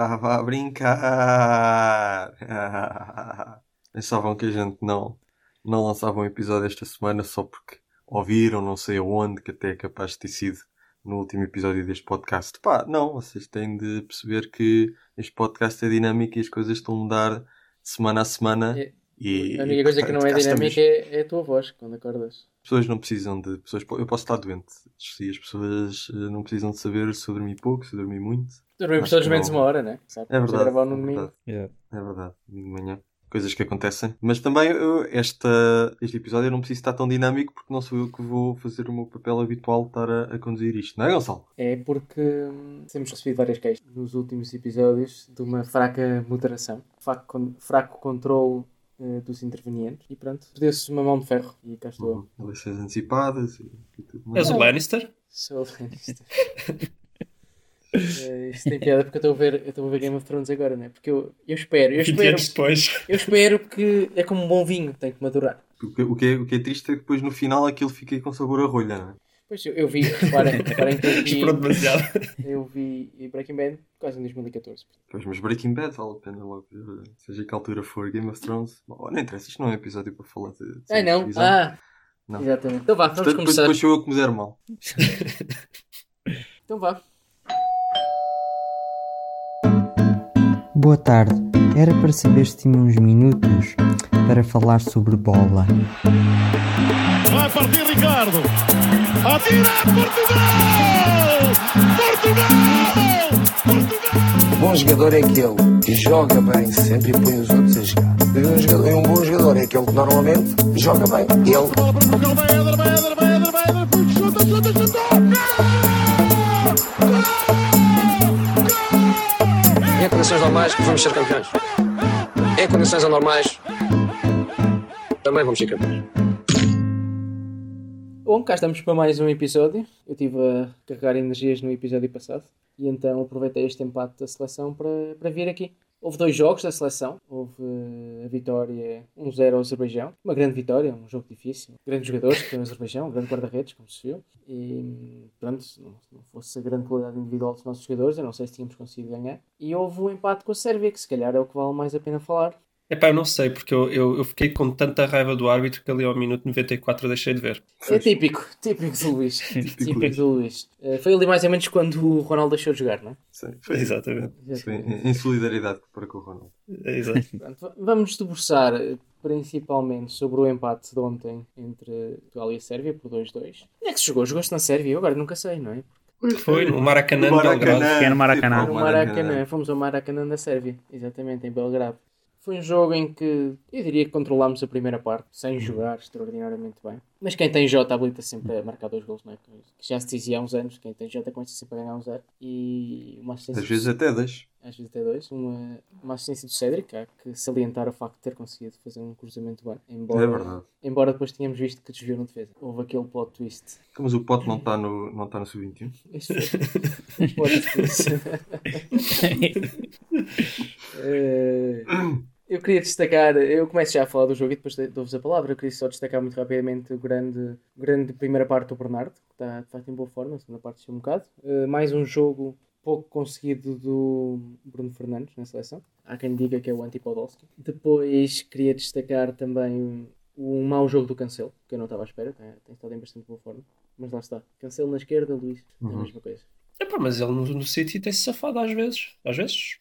Estava a brincar. Pensavam que a gente não, não lançava um episódio esta semana só porque ouviram, não sei aonde, que até é capaz de ter sido no último episódio deste podcast. Pá, não, vocês têm de perceber que este podcast é dinâmico e as coisas estão a mudar de semana a semana. É- E, A única e, coisa que portanto, não é cá estamos. dinâmica é, é a tua voz quando acordas. As pessoas não precisam de. Pessoas, eu posso estar doente. E as pessoas eh, não precisam de saber se eu dormi pouco, se eu dormi muito. Dormimos todos menos uma hora, né? É verdade. gravar no é verdade. Yeah. É verdade, domingo de manhã. Coisas que acontecem. Mas também eu- esta, este episódio eu não preciso estar tão dinâmico porque não sou eu que vou fazer o meu papel habitual de estar a, a conduzir isto, não é, Gonçalo? É porque hum, temos recebido várias queixas nos últimos episódios de uma fraca moderação, fraco, fraco controle eh, dos intervenientes e pronto, perdeu-se uma mão de ferro e cá estou. Uhum. Eleições antecipadas e, e tudo mais. És o Lannister? Sou o Lannister. Eh, Isto tem piada porque eu estou a ver, eu estou a ver Game of Thrones agora, né? Porque eu, eu espero, eu 20 espero, anos depois. eu espero que é como um bom vinho, tem que madurar. O que, o, que é, o que é triste é que depois no final aquilo fica com sabor a rolha, não é? Pois eu, eu vi, reparem, reparem que eu vi, Breaking Bad quase em 2014. Pois, mas Breaking Bad vale a pena logo seja que altura for Game of Thrones. Bom, não interessa, isto não é um episódio para falar de, de Ah, não? televisão. Ah, Não. exatamente. Então vá, vamos Portanto, depois, começar. depois sou eu que me der mal. Então vá. Boa tarde. Era para saber se tinha uns minutos para falar sobre bola. Vai partir Ricardo. Atira Portugal! Portugal! Portugal! Bom jogador é aquele que joga bem sempre e põe os outros a jogar. E um, jogador, e um bom jogador é aquele que normalmente joga bem. Ele Portugal, vai Éder, vai Éder, vai Éder, vai Éder. Chuta, chuta, chuta! em condições normais vamos ser campeões. Em condições anormais também vamos ser campeões. Bom, cá estamos para mais um episódio. Eu estive a carregar energias no episódio passado e então aproveitei este empate da seleção para, para vir aqui. Houve dois jogos da seleção. Houve eh, a vitória 1-0 ao Azerbaijão. Uma grande vitória, um jogo difícil. Grandes jogadores que o Azerbaijão, um grande guarda-redes, como se viu. E pronto, se não fosse a grande qualidade individual dos nossos jogadores, eu não sei se tínhamos conseguido ganhar. E houve um empate com a Sérvia, que se calhar é o que vale mais a pena falar. Epá, eu não sei, porque eu, eu, eu fiquei com tanta raiva do árbitro que ali ao minuto 94 eu deixei de ver. É típico, típico do Luís. típico do Luís. Eh, foi ali mais ou menos quando o Ronaldo deixou de jogar, não é? Sim, foi, Exatamente. foi em, em solidariedade para com o Ronaldo. É exato. Pronto, vamos debruçar eh, principalmente sobre o empate de ontem entre Portugal e a Sérvia por 2-2. Onde é que se jogou? Jogou-se na Sérvia? Eu agora nunca sei, não é? Foi no Maracanã, de Belgrado. É no Maracanã. No Maracanã. Fomos ao Maracanã da Sérvia, exatamente, em Belgrado. Foi um jogo em que eu diria que controlámos a primeira parte, sem jogar extraordinariamente bem. Mas quem tem J habilita sempre a marcar dois gols, não é? Que já se dizia há uns anos, quem tem J começa sempre a ganhar um zero. E uma assistência Às vezes até deixo. às vezes até dois, uma, uma assistência do Cédric, há que salientar o facto de ter conseguido fazer um cruzamento bem, embora, É verdade. embora depois tínhamos visto que desviou na defesa. Houve aquele plot twist. Então, Mas o pote não está no, não está no sub-21. Isso foi um plot twist. Eh, eu queria destacar, eu começo já a falar do jogo e depois dou-vos a palavra. Eu queria só destacar muito rapidamente o grande, grande primeira parte do Bernardo, que está de facto em boa forma, a segunda parte deixou um bocado. Eh, mais um jogo pouco conseguido do Bruno Fernandes na seleção. Há quem diga que é o anti-Podolski. Depois queria destacar também um mau jogo do Cancelo, que eu não estava à espera, tem, tem estado em bastante boa forma. Mas lá está. Cancelo na esquerda, Luís, é a mesma coisa. Epá, mas ele no, no City tem-se safado às vezes. Às vezes.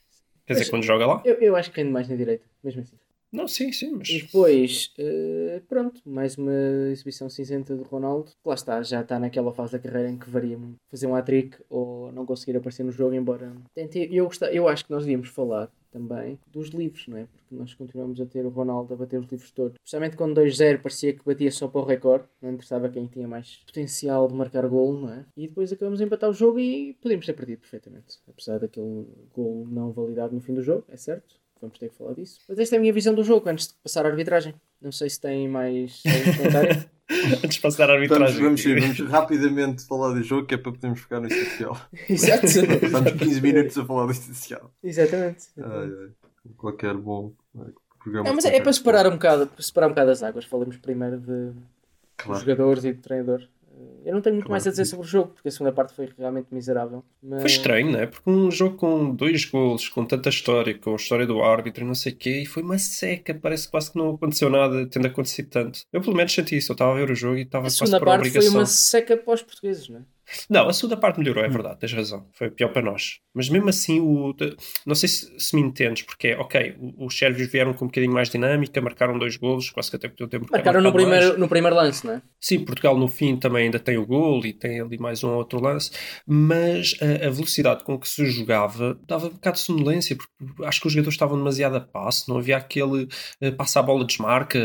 Quer dizer, quando joga lá? Eu, eu acho que rende mais na direita, mesmo assim. Não, sim, sim, mas. E depois, eh, pronto, mais uma exibição cinzenta do Ronaldo. Lá está, já está naquela fase da carreira em que varia. Fazer um hat-trick ou não conseguir aparecer no jogo, embora... Tente, eu, gostava, eu acho que nós devíamos falar também dos livros, não é? Porque nós continuamos a ter o Ronaldo a bater os livros todos. Especialmente quando 2-0 parecia que batia só para o recorde. Não interessava quem tinha mais potencial de marcar gol, não é? E depois acabamos a empatar o jogo e podíamos ter perdido perfeitamente. Apesar daquele gol não validado no fim do jogo, é certo. Vamos ter que falar disso. Mas esta é a minha visão do jogo antes de passar à arbitragem. Não sei se tem mais. Antes de passar a Vamos, arbitragem. vamos, sim, vamos rapidamente falar do jogo que é para podermos ficar no essencial. Exato. Estamos 15 minutos a falar do essencial. Exatamente. Ai, ai. Qualquer bom eh, programa. Não, mas é, é para separar um bocado, para separar um bocado as águas. Falamos primeiro de Claro. jogadores e de treinador. Eu não tenho muito Claro mais a dizer que sobre o jogo, porque a segunda parte foi realmente miserável. Mas... Foi estranho, não é? Porque um jogo com dois golos, com tanta história, com a história do árbitro e não sei o quê, e foi uma seca. Parece quase que não aconteceu nada, tendo acontecido tanto. Eu pelo menos senti isso. Eu estava a ver o jogo e estava A quase segunda por parte obrigação. foi uma seca para os portugueses, não é? Não, a segunda parte melhorou, Hum. é verdade, tens razão. Foi pior para nós. Mas mesmo assim, o, não sei se, se me entendes, porque é, ok, os sérvios vieram com um bocadinho mais dinâmica, marcaram dois golos, quase que até podiam ter Marcaram no marcado mais. primeiro, no primeiro lance, não é? Sim, Portugal no fim também ainda tem o gol e tem ali mais um ou outro lance, mas a, a velocidade com que se jogava dava um bocado de sonolência, porque acho que os jogadores estavam demasiado a passo, não havia aquele eh, passa a bola, desmarca,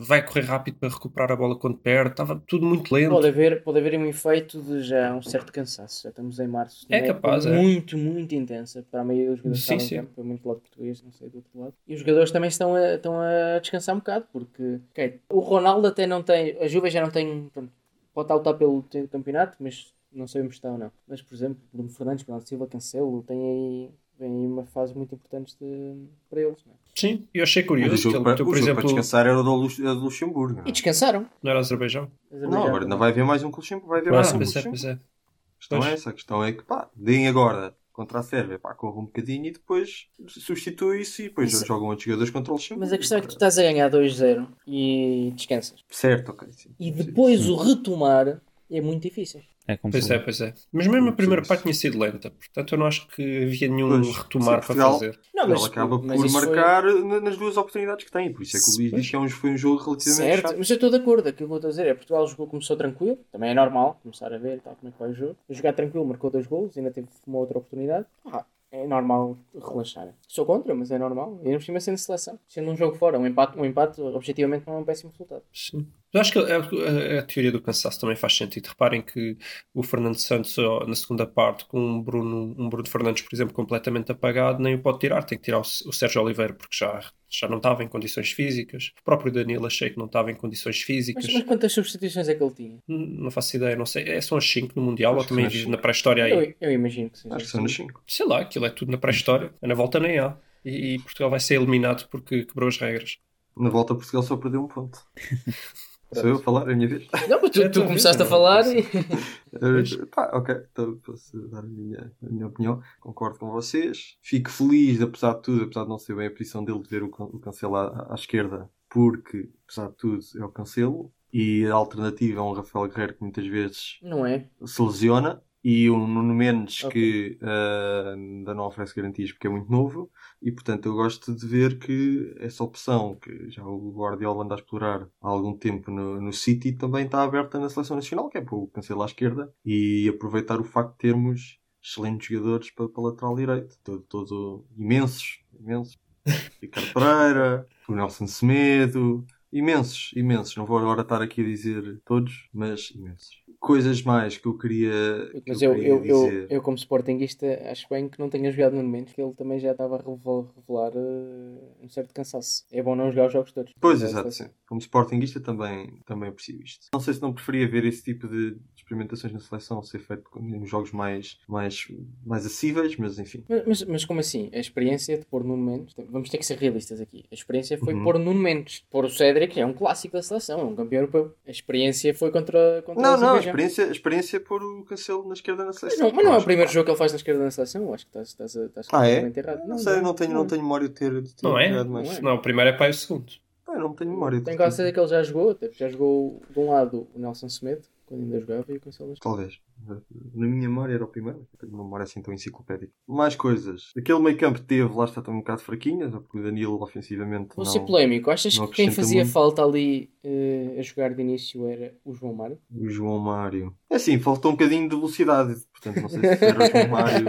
vai correr rápido para recuperar a bola quando perde, estava tudo muito lento. Pode haver, pode haver um efeito de já um certo cansaço. Já estamos em março. É capaz, é. Muito, muito intensa. Para a maioria dos jogadores Sim, sim. campo. Foi muito do lado português, não sei do outro lado. E os jogadores também estão a, estão a descansar um bocado, porque ok, o Ronaldo até não tem. A Juve já não tem. Pronto, pode estar pelo campeonato, mas não sabemos se está ou não. Mas, por exemplo, Bruno Fernandes, Bernardo Silva, Cancelo, tem aí. Vem aí uma fase muito importante de- para eles. Não, é? Sim, eu achei Mas o curioso que jogo, ele para, o por jogo para exemplo, descansar era o do, Luxemburgo. não é? E descansaram. não era Azerbaijão? Não, agora ainda vai haver mais um o Luxemburgo. Vai haver mais um o pois é, Luxemburgo. pois é. A questão é essa, a questão é que pá, deem agora contra a Sérvia, pá, corra um bocadinho e depois substitui-se e depois Mas- jogam outros jogadores contra o Luxemburgo. Mas a questão é que tu estás a ganhar 2-0 e descansas. Certo, ok. Sim. E depois sim. o retomar é muito difícil. É Pois é, pois é. Mas mesmo a primeira sim. parte tinha sido lenta, portanto eu não acho que havia nenhum Pois, retomar sim, para fazer. Não, Ele acaba mas por foi- marcar na- nas duas oportunidades que tem. Por isso é que o Luís diz que é um, foi um jogo relativamente Certo, chato. mas eu estou de acordo. Aquilo que eu estou a dizer é Portugal jogou, começou tranquilo, também é normal começar a ver tal, como é que vai o jogo. Jogar tranquilo, marcou dois golos, ainda teve uma outra oportunidade. Ah, é normal relaxar. Sou contra, mas é normal. E ainda por cima sendo seleção. Sendo um jogo fora, um empate, um empate objetivamente não é um péssimo resultado. Sim. Eu acho que a, a- a teoria do cansaço também faz sentido. Reparem que o Fernando Santos, na segunda parte, com um Bruno, um Bruno Fernandes, por exemplo, completamente apagado, nem o pode tirar. Tem que tirar o, o Sérgio Oliveira, porque já, já não estava em condições físicas. O próprio Danilo achei que não estava em condições físicas. Mas, mas quantas substituições é que ele tinha? Hum, Não faço ideia, não sei. É, são as 5 no Mundial Acho ou também as vive na pré-história aí? Eu, eu imagino que seja. Acho que são nos 5. Sei lá, aquilo é tudo na pré-história. Na volta nem há. E, e Portugal vai ser eliminado porque quebrou as regras. Na volta Portugal só perdeu um ponto. Sou eu a falar, é a minha vez. Não, mas tu, É tu começaste a falar não, e. Pá, ok, então posso dar a minha, a minha opinião. Concordo com vocês. Fico feliz, apesar de tudo, apesar de não ser bem a posição dele, de ver o, o cancelo à, à esquerda, porque, apesar de tudo, é o cancelo. E a alternativa é um Rafael Guerreiro que muitas vezes Não é? se lesiona. E um Nuno Mendes Ok. que uh, ainda não oferece garantias porque é muito novo. E portanto eu gosto de ver que essa opção que já o Guardiola anda a explorar há algum tempo no, no City também está aberta na seleção nacional, que é para o cancelar à esquerda e aproveitar o facto de termos excelentes jogadores para, para lateral direito. Todo, todo imensos, imensos. Ricardo Pereira, o Nelson Semedo, imensos, imensos. Não vou agora estar aqui a dizer todos, mas imensos. Coisas mais que eu queria, que Mas eu eu, queria eu, eu, dizer. eu, como sportinguista, acho bem que não tenha jogado no momento, que ele também já estava a revelar, eh, um certo cansaço. É bom não jogar os jogos todos. Pois, Mas, exato, sim. Como sportinguista também, também aprecio isto. Não sei se não preferia ver esse tipo de experimentações na seleção ser feito em jogos mais, mais, mais acessíveis, mas enfim. Mas, mas, mas como assim? A experiência de pôr Nuno Mendes, vamos ter que ser realistas aqui. A experiência foi Uhum. pôr Nuno Mendes, pôr o Cédric, que é um clássico da seleção, é um campeão europeu. A experiência foi contra, contra Não, não, a. experiência, a experiência é pôr o cancelo na esquerda na Mas seleção. não, mas não é o primeiro jogo que ele faz na esquerda da seleção, eu acho que estás, estás, estás Ah, é? completamente errado. Não, sei, não tenho, não tenho memória de ter, de ter Não é? jogado mais. Não é. Não, o primeiro é para o segundo. Ah, não tenho memória de Tenho ter- quase certeza que ele já jogou, porque já jogou de um lado o Nelson Semedo, quando ainda jogava, e o Cancelo nas Talvez. Na minha memória era o primeiro. Não Tenho uma memória assim tão enciclopédica. Mais coisas. Aquele meio campo teve, lá está um bocado fraquinho, porque o Danilo ofensivamente Vou não... ser polémico, achas que quem fazia muito. falta ali eh, a jogar de início era o João Mário? O João Mário. É assim, faltou um bocadinho de velocidade. Portanto, não sei se era o João Mário.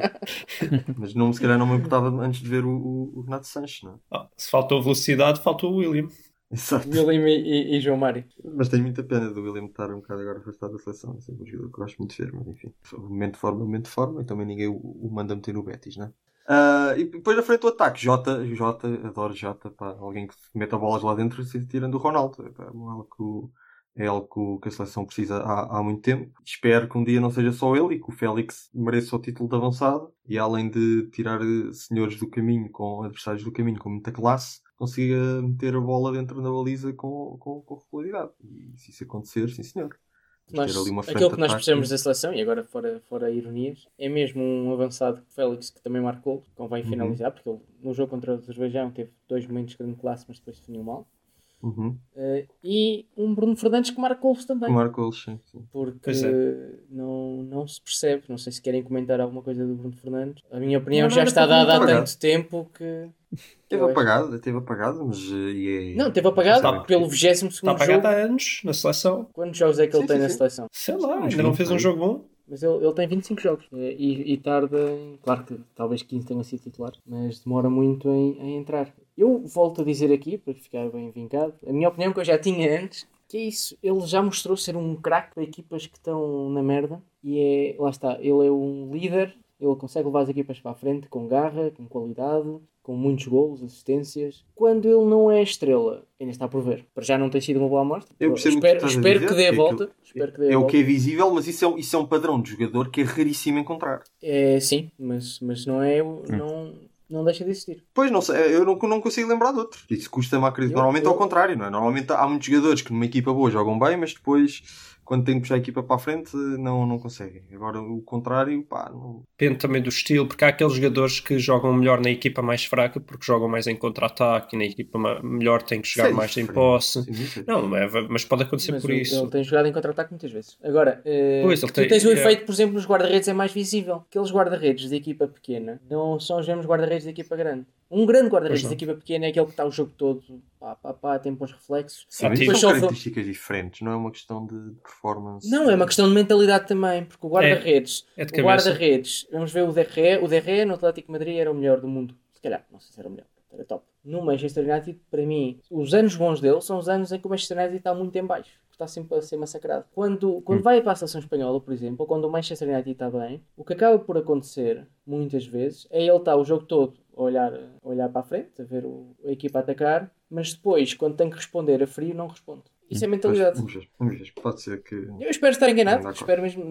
Mas não, se calhar não me importava antes de ver o, o, o Renato Sanches, não é? Ah, se faltou velocidade, faltou o William. Exato. William e, e- e João Mário. Mas tenho muita pena do William estar um bocado agora afastado da seleção. É sempre um jogador que eu gosto muito de ver, mas enfim. Momento de forma, momento de forma. E também ninguém o, o manda meter no Betis, não é? Ah, e depois na frente do ataque, Jota, Jota, adoro Jota, pá, alguém que meta bolas lá dentro se tirando o Ronaldo. É, pá, algo que o- é algo que, o- que a seleção precisa há, há muito tempo. Espero que um dia não seja só ele e que o Félix mereça o título de avançado e além de tirar eh, senhores do caminho com adversários do caminho com muita classe, consiga meter a bola dentro da baliza com, com, com regularidade. E se isso acontecer, sim senhor. Nós, aquilo que nós precisamos da seleção, e agora fora, fora ironias, é mesmo um avançado Félix que também marcou, convém Uhum. finalizar, porque ele no jogo contra o Azerbaijão teve dois momentos de grande classe, mas depois definiu mal. Uhum. Eh, e um Bruno Fernandes que marca gols também. Marcou sim, sim. Porque é. não, não se percebe. Não sei se querem comentar alguma coisa do Bruno Fernandes. A minha opinião Não, já não, está não, dada há não. tanto tempo que. Teve eu acho- apagado, teve apagado, mas eh, e é... Não, teve apagado Está- pelo 22 Está jogo. apagado há anos na seleção. Quantos jogos é que ele Sim, tem sim, na sim. seleção? Sei lá, ainda não 20, fez um jogo bom. Mas ele, ele tem 25 jogos e, e tarda, em- claro que talvez 15 tenha sido titular, mas demora muito em, em entrar. Eu volto a dizer aqui, para ficar bem vincado, a minha opinião que eu já tinha antes, que é isso, ele já mostrou ser um craque para equipas que estão na merda e é, lá está, ele é um líder, ele consegue levar as equipas para a frente com garra, com qualidade, com muitos golos, assistências. Quando ele não é estrela, ainda está por ver. Para já não tem sido uma boa amostra. Eu percebo o que espero estás a espero que dê a que volta. aquilo- Espero que dê a É o volta. que é visível, mas isso é, isso é um padrão de jogador que é raríssimo encontrar. É, sim, mas, mas não é. o- Não, não deixa de existir. Pois, não sei, eu não, não consigo lembrar de outro. Isso custa-me a acreditar. Eu- Normalmente eu- ao contrário, não é? Normalmente há muitos jogadores que numa equipa boa jogam bem, mas depois, quando têm que puxar a equipa para a frente, não, não conseguem. Agora o contrário, pá, não... Depende também do estilo, porque há aqueles jogadores que jogam melhor na equipa mais fraca porque jogam mais em contra-ataque e na equipa melhor tem que jogar mais em diferente. posse. Sim, é- Não, é- mas pode acontecer Mas por o- isso. Ele tem jogado em contra-ataque muitas vezes. Agora, eh, Pois, ele tu tem- tens o é. efeito, por exemplo, nos guarda-redes é mais visível. Aqueles guarda-redes de equipa pequena não são os mesmos guarda-redes de equipa grande. Um grande guarda-redes não. equipa pequena é aquele que está o jogo todo, pá, pá, pá, tem bons reflexos. Sim, isso são características diferentes, não é uma questão de performance. Não, é uma questão de mentalidade também, porque o guarda-redes, É de o guarda-redes, vamos ver o DRE, o DRE no Atlético de Madrid era o melhor do mundo. Se calhar, não sei se era o melhor, era top. No Manchester United, para mim, os anos bons dele são os anos em que o Manchester United está muito em baixo. Está sempre a ser massacrado. Quando, quando vai para a seleção espanhola, por exemplo, ou quando o Manchester United está bem, o que acaba por acontecer, muitas vezes, é ele estar o jogo todo olhar, olhar para a frente, a ver o- a equipa atacar, mas depois, quando tem que responder a frio, não responde. Isso é mentalidade. Vamos ver, vamos ver. Pode ser que. Eu espero estar enganado, Não espero mesmo,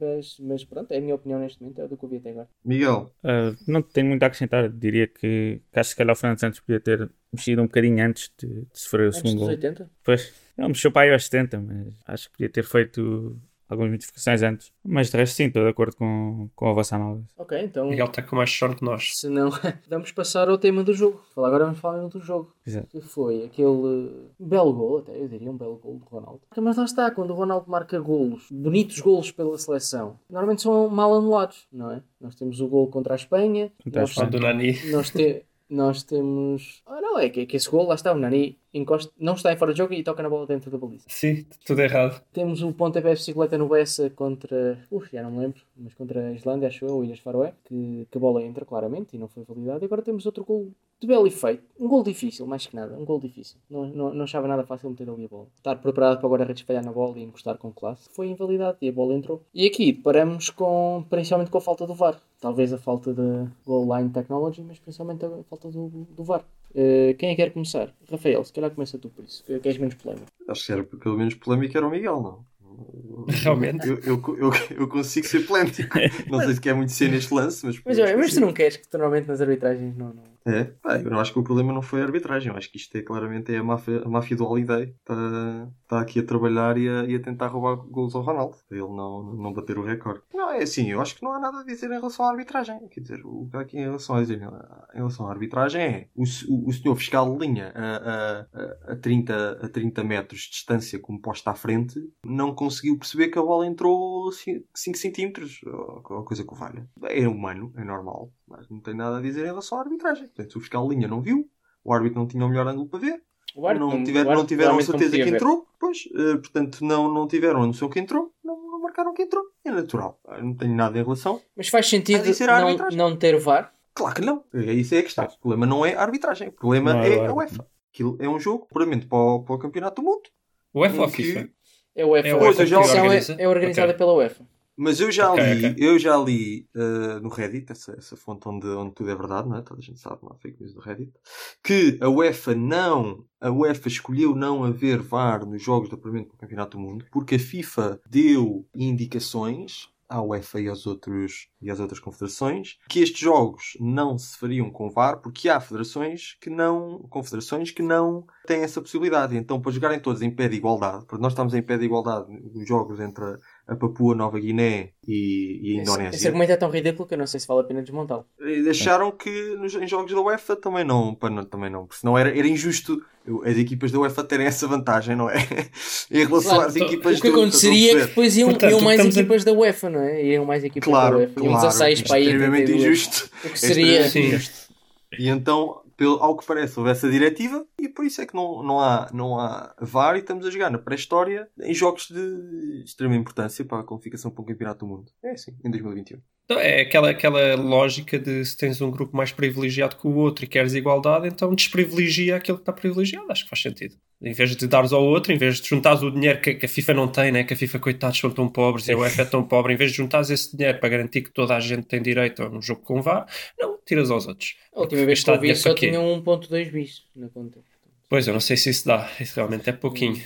mas, mas pronto, é a minha opinião neste momento, é o do que eu vi até agora. Miguel, Uh, não tenho muito a acrescentar. Diria que, que acho que se calhar o Fernando Santos podia ter mexido um bocadinho antes de, de sofrer o Antes segundo dos gol. 80? Pois, ele mexeu para aí aos 70, mas acho que podia ter feito algumas modificações antes. Mas de resto, sim, estou de acordo com, com a vossa análise. Ok, então, Miguel está com mais sono que nós. se não, vamos passar ao tema do jogo. Falar agora vamos falar do jogo. Exato. Que foi aquele belo gol, até eu diria um belo gol do Ronaldo. Mas lá está, quando o Ronaldo marca golos, bonitos golos pela seleção, normalmente são mal anulados, não é? Nós temos o gol contra a Espanha, Contra a nós, Só do Nani. nós, te- nós temos. Ah, não, é que, é que esse gol, lá está, o Nani encosta, não está em fora de jogo e toca na bola dentro da baliza. Sim, tudo errado. Temos o pontapé de bicicleta no Bessa contra. Uf, já não me lembro, mas contra a Islândia, acho eu, ou Ilhas Faroé, que, que a bola entra claramente e não foi validada. E agora temos outro gol de belo efeito. Um gol difícil, mais que nada. Um gol difícil. Não, não, não achava nada fácil meter ali a bola. Estar preparado para o guarda-redes falhar na bola e encostar com classe. Foi invalidado e a bola entrou. E aqui paramos com, principalmente com a falta do VAR. Talvez a falta da goal line technology, mas principalmente a falta do, do VAR. Eh, quem é que quer começar? Rafael, se calhar começa tu por isso, que que és menos polémico. acho que era pelo menos polémico era o Miguel, não? Realmente. Eu, eu, eu, eu consigo ser polémico. Não sei se quer muito ser neste lance, mas. Mas, olha, mas tu não queres que tu normalmente nas arbitragens não. não... É, pá, eu não acho que o problema não foi a arbitragem. Eu acho que isto é claramente é a máfia, a máfia do Holiday. Está está aqui a trabalhar e a, e a tentar roubar gols ao Ronaldo. Ele não, não bater o recorde. Não, é assim, eu acho que não há nada a dizer em relação à arbitragem. Quer dizer, o que há aqui em relação a dizer em relação à arbitragem é o, o, o senhor fiscal de linha a, a, a, a 30, a 30 metros de distância como posta à frente não conseguiu perceber que a bola entrou 5 centímetros. Ou, ou coisa que valha. É humano, é normal. Mas não tem nada a dizer em relação à arbitragem. Portanto, se o fiscal de linha não viu, o árbitro não tinha o melhor ângulo para ver, O árbitro não, tiver- o não tiveram a certeza que entrou, pois, eh, portanto, não, não tiveram a noção que entrou, não, não marcaram que entrou. É natural. Eu não tenho nada em relação. Mas faz sentido a não, não ter VAR? Claro que não. É isso é a questão. O problema não é a arbitragem. O problema Não é é o a. UEFA. Aquilo é um jogo puramente para o, para o Campeonato do Mundo. O UEFA ou a que- FIFA? É o UEFA. É a o UEFA que é, organiza? é organizada Ok. pela UEFA. Mas eu já Ok, li, ok. eu já li eh, no Reddit, essa, essa fonte onde, onde tudo é verdade, não é? Toda a gente sabe, não há fake news do Reddit, que a UEFA não, a UEFA escolheu não haver VAR nos jogos de apuramento para o Campeonato do Mundo, porque a FIFA deu indicações à UEFA e, aos outros, e às outras confederações que estes jogos não se fariam com VAR porque há federações que não, confederações que não têm essa possibilidade. Então, para jogarem todos em pé de igualdade, porque nós estamos em pé de igualdade os jogos entre a Papua Nova Guiné e, e a Esse, Indonésia. esse argumento é tão ridículo que eu não sei se vale a pena desmontá-lo. E deixaram que nos, em jogos da UEFA também não, para não- também não, porque senão era, era injusto as equipas da UEFA terem essa vantagem, não é? em relação Claro, às então, equipas O que do- aconteceria é que a depois iam, Portanto, iam mais estamos a- equipas da UEFA, não é? Iam mais equipas Claro, da UEFA. Iam claro, 16 para aí. extremamente 32. injusto. O que seria. Sim. E então, pelo, ao que parece, houve essa diretiva e por isso é que não, não, há, não há VAR e estamos a jogar na pré-história em jogos de extrema importância para a qualificação para o Campeonato do Mundo. É assim, em 2021. Então, É aquela, aquela lógica de se tens um grupo mais privilegiado que o outro e queres igualdade, então desprivilegia aquele que está privilegiado. Acho que faz sentido. Em vez de dares ao outro, em vez de juntares o dinheiro que, que a FIFA não tem, né? que a FIFA, coitados, são tão pobres e a UEFA é tão pobre, em vez de juntares esse dinheiro para garantir que toda a gente tem direito a um jogo com VAR, não, tiras aos outros. A última vez que eu vi só tinha 1.2 bis na conta. Pois, eu não sei se isso dá. Isso realmente é pouquinho.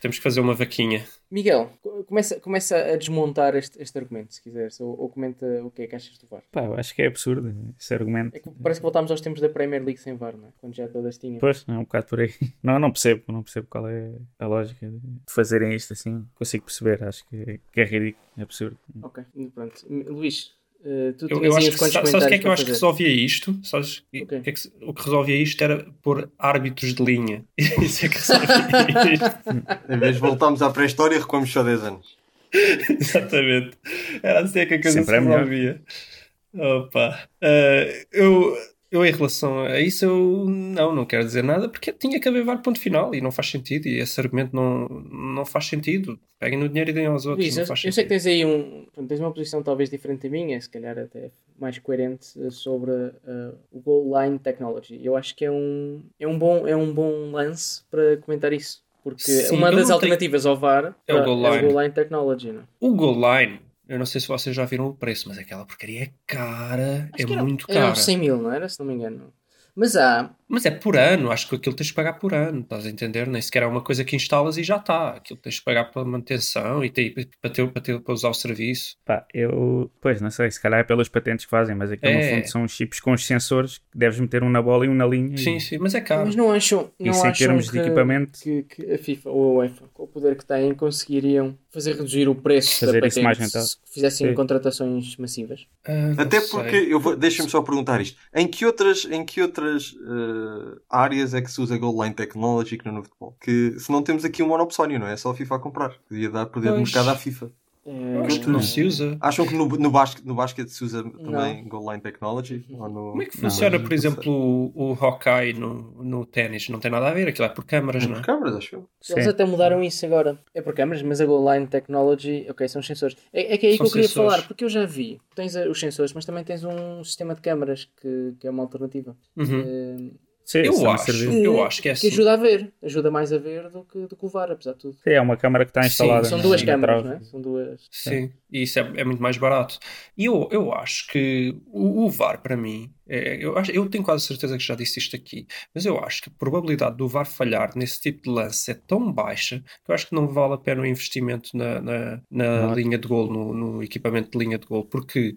Temos que fazer uma vaquinha. Miguel, co- começa, começa a desmontar este, este argumento, se quiseres, ou, ou comenta o que é que achas do VAR. Pá, eu acho que é absurdo esse argumento. É que parece que voltámos aos tempos da Premier League sem VAR, não é? Quando já todas tinham. Pois, é um bocado por aí. Não, não percebo, não percebo qual é a lógica de fazerem isto assim. Consigo perceber, acho que, que é ridículo, é absurdo. Ok, pronto. Luís, eh, tu Eu, eu acho que, sabes o que é que eu acho que resolvia isto? Sabes o O que é que o que resolvia isto era pôr árbitros de linha. Isso é que resolvia isto. Em vez de voltarmos à pré-história, recuamos só 10 anos. Exatamente. Era assim que a coisa Sempre é se melhor. resolvia. Opa. Eh, eu, eu, em relação a isso, eu não, não quero dizer nada porque tinha que haver VAR ponto final e não faz sentido. E esse argumento não, não faz sentido. Peguem no dinheiro e deem aos outros. Luís, eu, eu sei que tens aí um, tens uma posição talvez diferente da minha, se calhar até mais coerente eh, sobre eh, o goal line technology. Eu acho que é um, é um, bom, é um bom lance para comentar isso. Porque Sim, uma das alternativas ao VAR É o pá, goal é line. o goal line technology. Não? é? O goal line, eu não sei se vocês já viram o preço, mas aquela porcaria é cara. Acho é era- muito Era cara. uns 100 mil, não era? Se não me engano. Mas há, Mas é por ano, acho que aquilo tens de pagar por ano, estás a entender? Nem sequer é uma coisa que instalas e já está. Aquilo tens de pagar pela manutenção e tem, para, ter, para, ter, para usar o serviço. Pá, eu, pois, não sei, se calhar é pelas patentes que fazem, mas aquilo no É. fundo são chips com os sensores que deves meter um na bola e um na linha. Sim, e, sim, mas é caro. mas não acham, não Isso em termos de que, equipamento. que, que a FIFA ou a UEFA, com o poder que têm, conseguiriam fazer reduzir o preço Fazer da isso mais patente rentado. se fizessem Sim. contratações massivas? Ah, Até sei. porque, eu vou- deixa-me só perguntar isto. Em que outras, em que outras eh, áreas é que se usa goal line technology não no futebol? Que se não temos aqui um monopsónio, não é? É só a FIFA a comprar. Podia dar poder de mercado à FIFA. É, Acho que não se usa. Acham que no, no, basquete, no basquete se usa também goal line technology? Ou no... Como é que Não, funciona, não por exemplo, o, o Hawkeye no, no ténis? Não tem nada a ver, aquilo é por câmaras, não Por é? câmaras, acho eu. Eles Sim. até mudaram isso agora. É por câmaras, mas a Goal Line Technology, ok, são os sensores. É, é que é aí São que eu queria sensores. falar, porque eu já vi. Tens os sensores, mas também tens um sistema de câmaras que, que é uma alternativa. Uhum. Eh, Sim, Eu acho. Eu acho que é que assim. ajuda a ver. Ajuda mais a ver do que, do que o VAR, apesar de tudo. Sim, é uma câmara que está Sim, instalada. São na- duas câmaras, não é? São duas. Sim, e isso é, é muito mais barato. E eu, eu acho que o, o VAR, para mim, é- eu, acho, eu tenho quase certeza que já disse isto aqui, mas eu acho que a probabilidade do VAR falhar nesse tipo de lance é tão baixa que eu acho que não vale a pena o investimento na, na, na Não. linha de gol, no, no equipamento de linha de gol, porque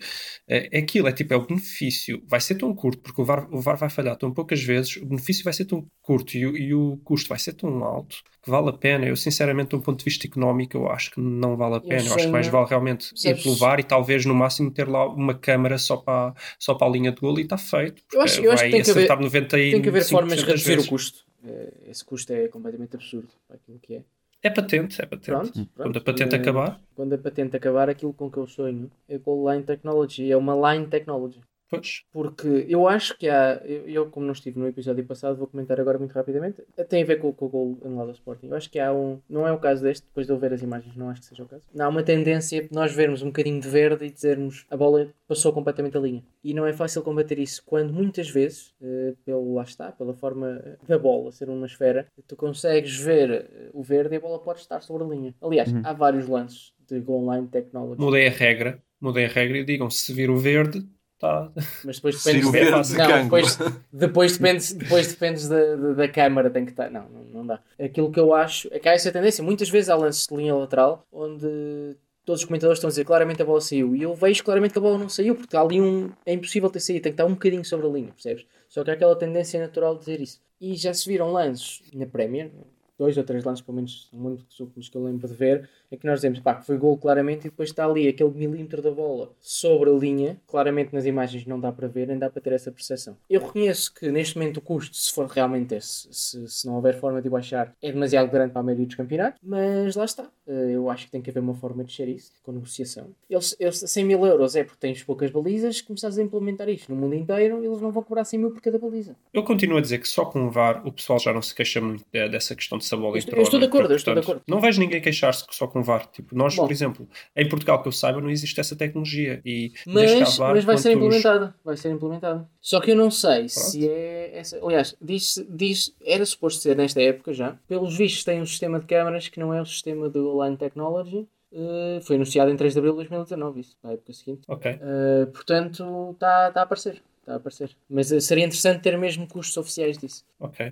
é, aquilo é tipo, é o benefício, vai ser tão curto, porque o VAR, o VAR vai falhar tão poucas vezes, o benefício vai ser tão curto e, o- e o custo vai ser tão alto que vale a pena. Eu, sinceramente, de um ponto de vista económico, eu acho que não vale a pena. Eu, acho que mais vale realmente ir Sabes- pelo VAR e talvez no máximo ter lá uma câmara só para, só para a linha de golo e está feito. Eu acho- eu acho que tem que haver- acertar 90 e Tem que haver formas de 5% das reduzir o custo. Eh, Esse custo é completamente absurdo para aquilo que é. É patente, é patente. Pronto, Quando pronto. a patente Eh, acabar, Quando a patente acabar, aquilo com que eu sonho é Goal Line Technology. É uma Line Technology. Pois. Porque eu acho que há. Eu, como não estive no episódio passado, vou comentar agora muito rapidamente. Tem a ver com, com o gol anulado ao Sporting. Eu acho que há um. Não é o caso deste, depois de eu ver as imagens, não acho que seja o caso. Não, há uma tendência de nós vermos um bocadinho de verde e dizermos a bola passou completamente a linha. E não é fácil combater isso quando muitas vezes, eh, pelo lá está, pela forma da bola ser uma esfera, tu consegues ver eh, o verde e a bola pode estar sobre a linha. Aliás, há vários lances de goal line technology. Mudei a regra, mudei a regra e digam se vir o verde, tá. Mas depois depende verde verde de não, depois, depois dependes, depois dependes da, da, da câmara, tem que estar. Não, não, não dá. Aquilo que eu acho é que há essa tendência. Muitas vezes há lances de linha lateral onde todos os comentadores estão a dizer claramente a bola saiu. E eu vejo claramente que a bola não saiu, porque há ali um. É impossível ter saído, tem que estar um bocadinho sobre a linha, percebes? Só que há aquela tendência natural de dizer isso. E já se viram lances na Premier, dois ou três lances, pelo menos, muito dos que eu lembro de ver, é que nós dizemos, pá, que foi gol claramente, e depois está ali aquele milímetro da bola sobre a linha, claramente nas imagens não dá para ver, nem dá para ter essa percepção. Eu reconheço que neste momento o custo, se for realmente esse, se, se não houver forma de baixar, é demasiado grande para a maioria dos campeonatos, mas lá está. Eh, Eu acho que tem que haver uma forma de descer isso, com negociação. Eles, eles 100 mil euros é porque tens poucas balizas, começares a implementar isto no mundo inteiro, eles não vão cobrar 100 mil por cada baliza. Eu continuo a dizer que só com o VAR o pessoal já não se queixa muito de- dessa questão de se a bola Eu entrou estou- eu estou de acordo, eu estou de acordo. Não vejo ninguém queixar-se que só com o VAR. Tipo, nós, Bom. por exemplo, em Portugal, que eu saiba, não existe essa tecnologia. E Mas, VAR, mas vai ser implementada. Vai ser implementada. Só que eu não sei se é essa. Aliás, diz, diz, era suposto ser nesta época já. Pelos vistos, tem um sistema de câmaras que não é o sistema do Line Technology. Uh, foi anunciado em 3 de abril de 2019, isso, na época seguinte. Ok. Uh, portanto, está tá a aparecer. Está a aparecer. Mas uh, seria interessante ter mesmo custos oficiais disso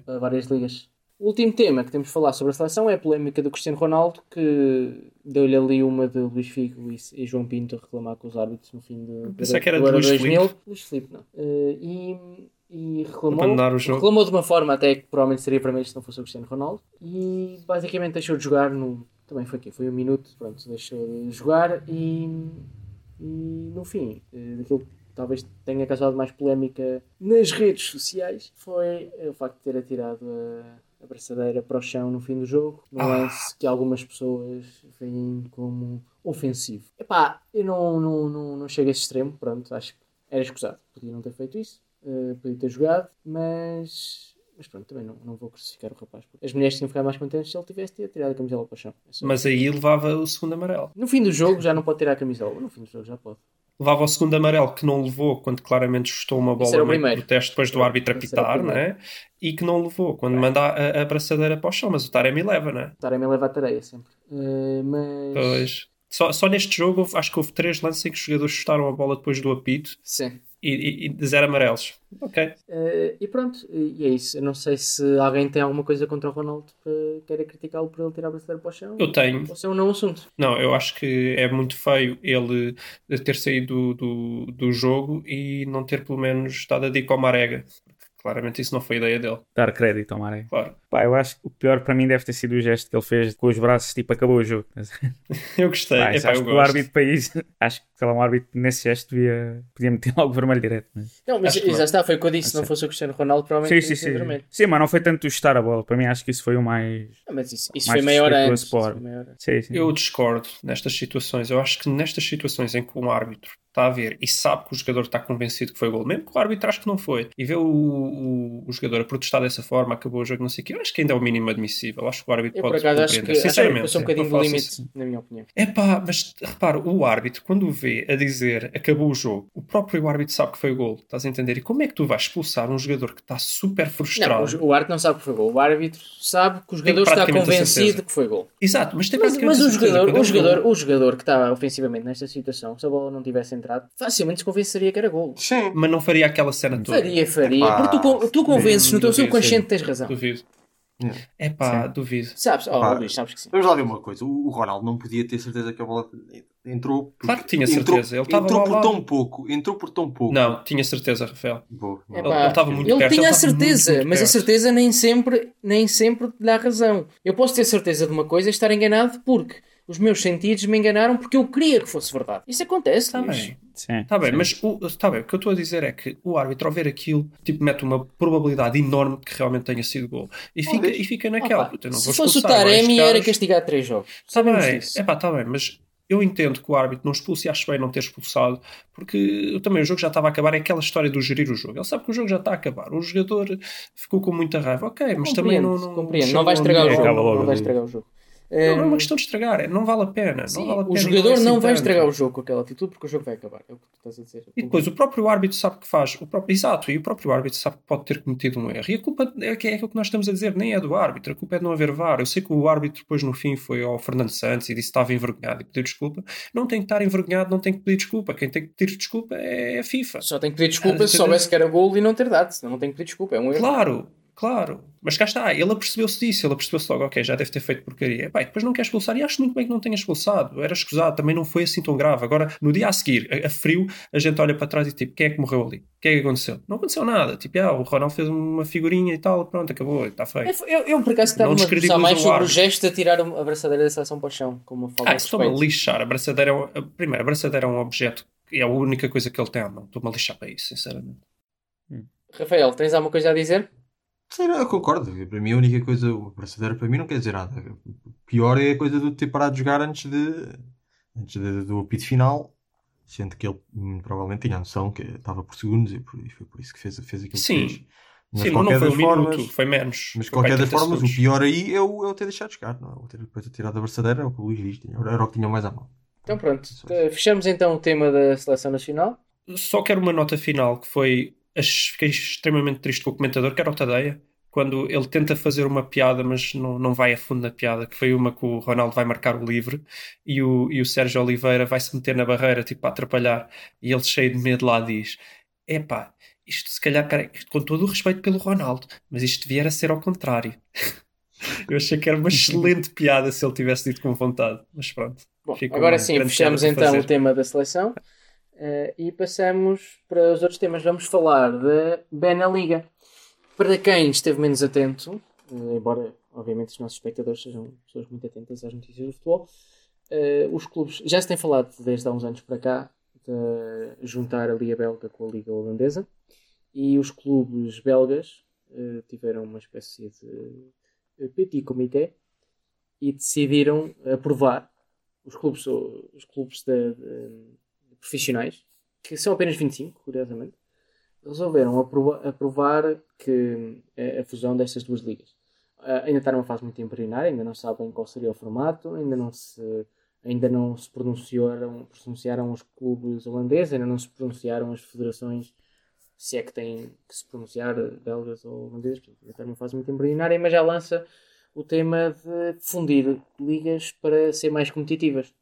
para várias ligas. O último tema que temos de falar sobre a seleção é a polémica do Cristiano Ronaldo, que deu-lhe ali uma de Luís Figo e, e João Pinto a reclamar com os árbitros no fim do, Pensei que era do de Luís 2000. Filipe. Luís Filipe, não. E, e reclamou, reclamou de uma forma até que provavelmente seria vermelho se não fosse o Cristiano Ronaldo. E basicamente deixou de jogar no... Também foi aqui, foi um minuto, pronto, deixou de jogar e, e no fim, eh, daquilo que talvez tenha causado mais polémica nas redes sociais foi o facto de ter atirado a, a braçadeira para o chão no fim do jogo, num Ah. lance que algumas pessoas veem como ofensivo. Epá, eu não, não, não, não chego a esse extremo, pronto, acho que era escusado, podia não ter feito isso, eh, podia ter jogado, mas... Mas pronto, também não, não vou crucificar o rapaz. As mulheres tinham ficado mais contentes se ele tivesse tirado a camisola para o chão. É Mas aí levava o segundo amarelo. No fim do jogo já não pode tirar a camisola. No fim do jogo já pode. Levava o segundo amarelo que não levou quando claramente chutou uma bola o no protesto depois do árbitro o apitar, né? E que não levou quando manda a, a abraçadeira para o chão. Mas o Taremi leva, né? Taremi leva a tareia sempre. Eh, mas. Pois. Só, só neste jogo acho que houve três lances em que os jogadores chutaram a bola depois do apito Sim. E, e, e de zero amarelos. Ok. Eh, e pronto, e é isso. Eu não sei se alguém tem alguma coisa contra o Ronaldo para queira criticá-lo por ele tirar a braçadeira para o chão. Eu tenho. Ou se é um não assunto. Não, eu acho que é muito feio ele ter saído do, do, do jogo e não ter pelo menos dado a dica ao Marega. Claramente isso não foi ideia dele. Dar crédito ao Maré. Claro. Pá, eu acho que o pior para mim deve ter sido o gesto que ele fez com os braços, tipo, acabou o jogo. Eu gostei. pá, Epá, acho eu que o gosto. árbitro isso, acho que sei lá, um árbitro nesse gesto devia, podia meter logo vermelho direto. Mas... Não, mas já não. está, foi o que eu disse. Se não Sim. fosse o Cristiano Ronaldo, Sim, provavelmente sim, sido sim. vermelho. Sim, mas não foi tanto chutar a bola. Para mim, acho que isso foi o mais. Ah, mas isso, isso Mais foi respeituoso antes. hora. Sim, sim. Eu discordo nestas situações. Eu acho que nestas situações em que um árbitro está a ver e sabe que o jogador está convencido que foi gol, mesmo que o árbitro acho que não foi, e vê o, o, o jogador a protestar dessa forma, acabou o jogo, não sei o quê, eu acho que ainda é o mínimo admissível. Acho que o árbitro Eu, por pode acaso, acho que, compreender. acho que Sinceramente, passou um bocadinho do limite, assim. na minha opinião. É pá, mas repara, o árbitro, quando o vê a dizer acabou o jogo, o próprio árbitro sabe que foi gol, estás a entender? E como é que tu vais expulsar um jogador que está super Não, frustrado? o, jo- o árbitro não sabe que foi gol. O árbitro sabe que o jogador está convencido que foi gol. Exato, mas tem Mas, mas o, a certeza, jogador, o, é um jogador, o jogador que estava ofensivamente nesta situação, se a bola não tivesse entrado, facilmente se convenceria que era gol. Sim. Mas não faria aquela cena toda. Faria, faria. Epá, Porque tu, tu convences no teu subconsciente que tens razão. Duvido. É pá, duvido. Sabes? Oh, Epá, Luís, sabes que sim. Vamos lá ver uma coisa. O o Ronaldo não podia ter certeza que a bola entrou. porque- Claro que tinha entrou- certeza. Ele estava entrou lá ao por tão pouco. Entrou por tão pouco. Não, tinha certeza, Rafael. Boa. Ele- ele estava muito ele perto, tinha ele a estava muito, certeza, muito mas a perto. certeza nem sempre, nem sempre te dá razão. Eu posso ter certeza de uma coisa e estar enganado porque os meus sentidos me enganaram porque eu queria que fosse verdade. Isso acontece, Está bem. Sim, Está bem, sim. mas o, tá bem, o que eu estou a dizer é que o árbitro, ao ver aquilo, tipo, mete uma probabilidade enorme de que realmente tenha sido gol. E fica, e fica naquela. Opa, puta, eu não se vou fosse o Taremi era castigado três jogos. Está bem, é pá, está bem, mas eu entendo que o árbitro não expulse e acho bem não ter expulsado, porque eu também o jogo já estava a acabar. É aquela história do gerir o jogo. Ele sabe que o jogo já está a acabar. O jogador ficou com muita raiva. Ok, mas também não. não compreendo. Não vai estragar o jogo. Não vai estragar o jogo. Não, não é uma questão de estragar, é- não vale a pena. sim, não vale a o pena, jogador é assim não vai estragar o jogo com aquela atitude porque o jogo vai acabar. É o que tu estás a dizer. E depois o próprio árbitro sabe que faz, o próprio, exato, e o próprio árbitro sabe que pode ter cometido um erro. E a culpa é, que é aquilo que nós estamos a dizer, nem é do árbitro, a culpa é de não haver VAR. Eu sei que o árbitro depois no fim foi ao Fernando Santos e disse que estava envergonhado e pediu desculpa. Não tem que estar envergonhado, não tem que pedir desculpa. Quem tem que pedir desculpa é a FIFA. Só tem que pedir desculpa Ah, se soubesse que era gol e não ter dado. Senão não tem que pedir desculpa. É um erro. Claro, Claro, mas cá está, ele apercebeu-se disso, ele apercebeu-se logo, ok, já deve ter feito porcaria. Epá, e depois não quer expulsar, e acho muito bem que não tenha expulsado, era escusado, também não foi assim tão grave. Agora, no dia a seguir, a, a frio, a gente olha para trás e tipo, quem é que morreu ali? O que é que aconteceu? Não aconteceu nada, tipo, ah, o Ronaldo fez uma figurinha e tal, pronto, acabou, está feito. Eu, eu por acaso estava Não a descredibiliza mais o sobre o gesto de tirar a braçadeira da seleção para o chão, como uma falta Ah, estou-me a lixar, a braçadeira é um, a- primeiro, a braçadeira é um objeto, e é a única coisa que ele tem à mão, estou-me a lixar para isso, sinceramente. Rafael, tens alguma coisa a dizer? Sim, eu concordo. Para mim, a única coisa, o braçadeira para mim não quer dizer nada. O pior é a coisa de ter parado de jogar antes, de, antes de- do apito final, sendo que ele hum, provavelmente tinha a noção que estava por segundos e, por- e foi por isso que fez, fez aquilo Sim. que fez. Mas Sim, de mas não qualquer foi um formas, minuto, foi menos. mas de qualquer aí das 30 formas, o pior aí é o, é o ter deixado de jogar. Não, é? o ter depois ter tirado a braçadeira é o que o Luís diz. Era o que tinha mais à mão. Então pronto, eh, fechamos então o tema da seleção nacional. Só quero uma nota final que foi. Fiquei extremamente triste com o comentador, que era o Tadeia, quando ele tenta fazer uma piada, mas não, não vai a fundo na piada, que foi uma que o Ronaldo vai marcar o livre e o, e o Sérgio Oliveira vai se meter na barreira, tipo, para atrapalhar, e ele cheio de medo lá diz: Epá, isto se calhar, com todo o respeito pelo Ronaldo, mas isto vier a ser ao contrário. Eu achei que era uma excelente piada se ele tivesse dito com vontade, mas pronto. Bom, agora sim, fechamos então o tema da seleção eh, e passamos para os outros temas. Vamos falar da Beneliga. Para quem esteve menos atento, eh, embora obviamente os nossos espectadores sejam pessoas muito atentas às notícias do futebol, eh, os clubes já se tem falado desde há uns anos para cá de juntar a Liga Belga com a Liga Holandesa e os clubes belgas tiveram uma espécie de petit comité e decidiram aprovar os clubes, os clubes de- de profissionais, que são apenas 25, curiosamente, resolveram aprova- aprovar que a, a fusão destas duas ligas. Ah, ainda está numa fase muito embrionária, ainda não sabem qual seria o formato, ainda não se, ainda não se pronunciaram, pronunciaram os clubes holandeses, ainda não se pronunciaram as federações, se é que têm que se pronunciar, belgas ou holandeses, portanto, ainda está numa fase muito embrionária, mas já lança o tema de fundir ligas para ser mais competitivas.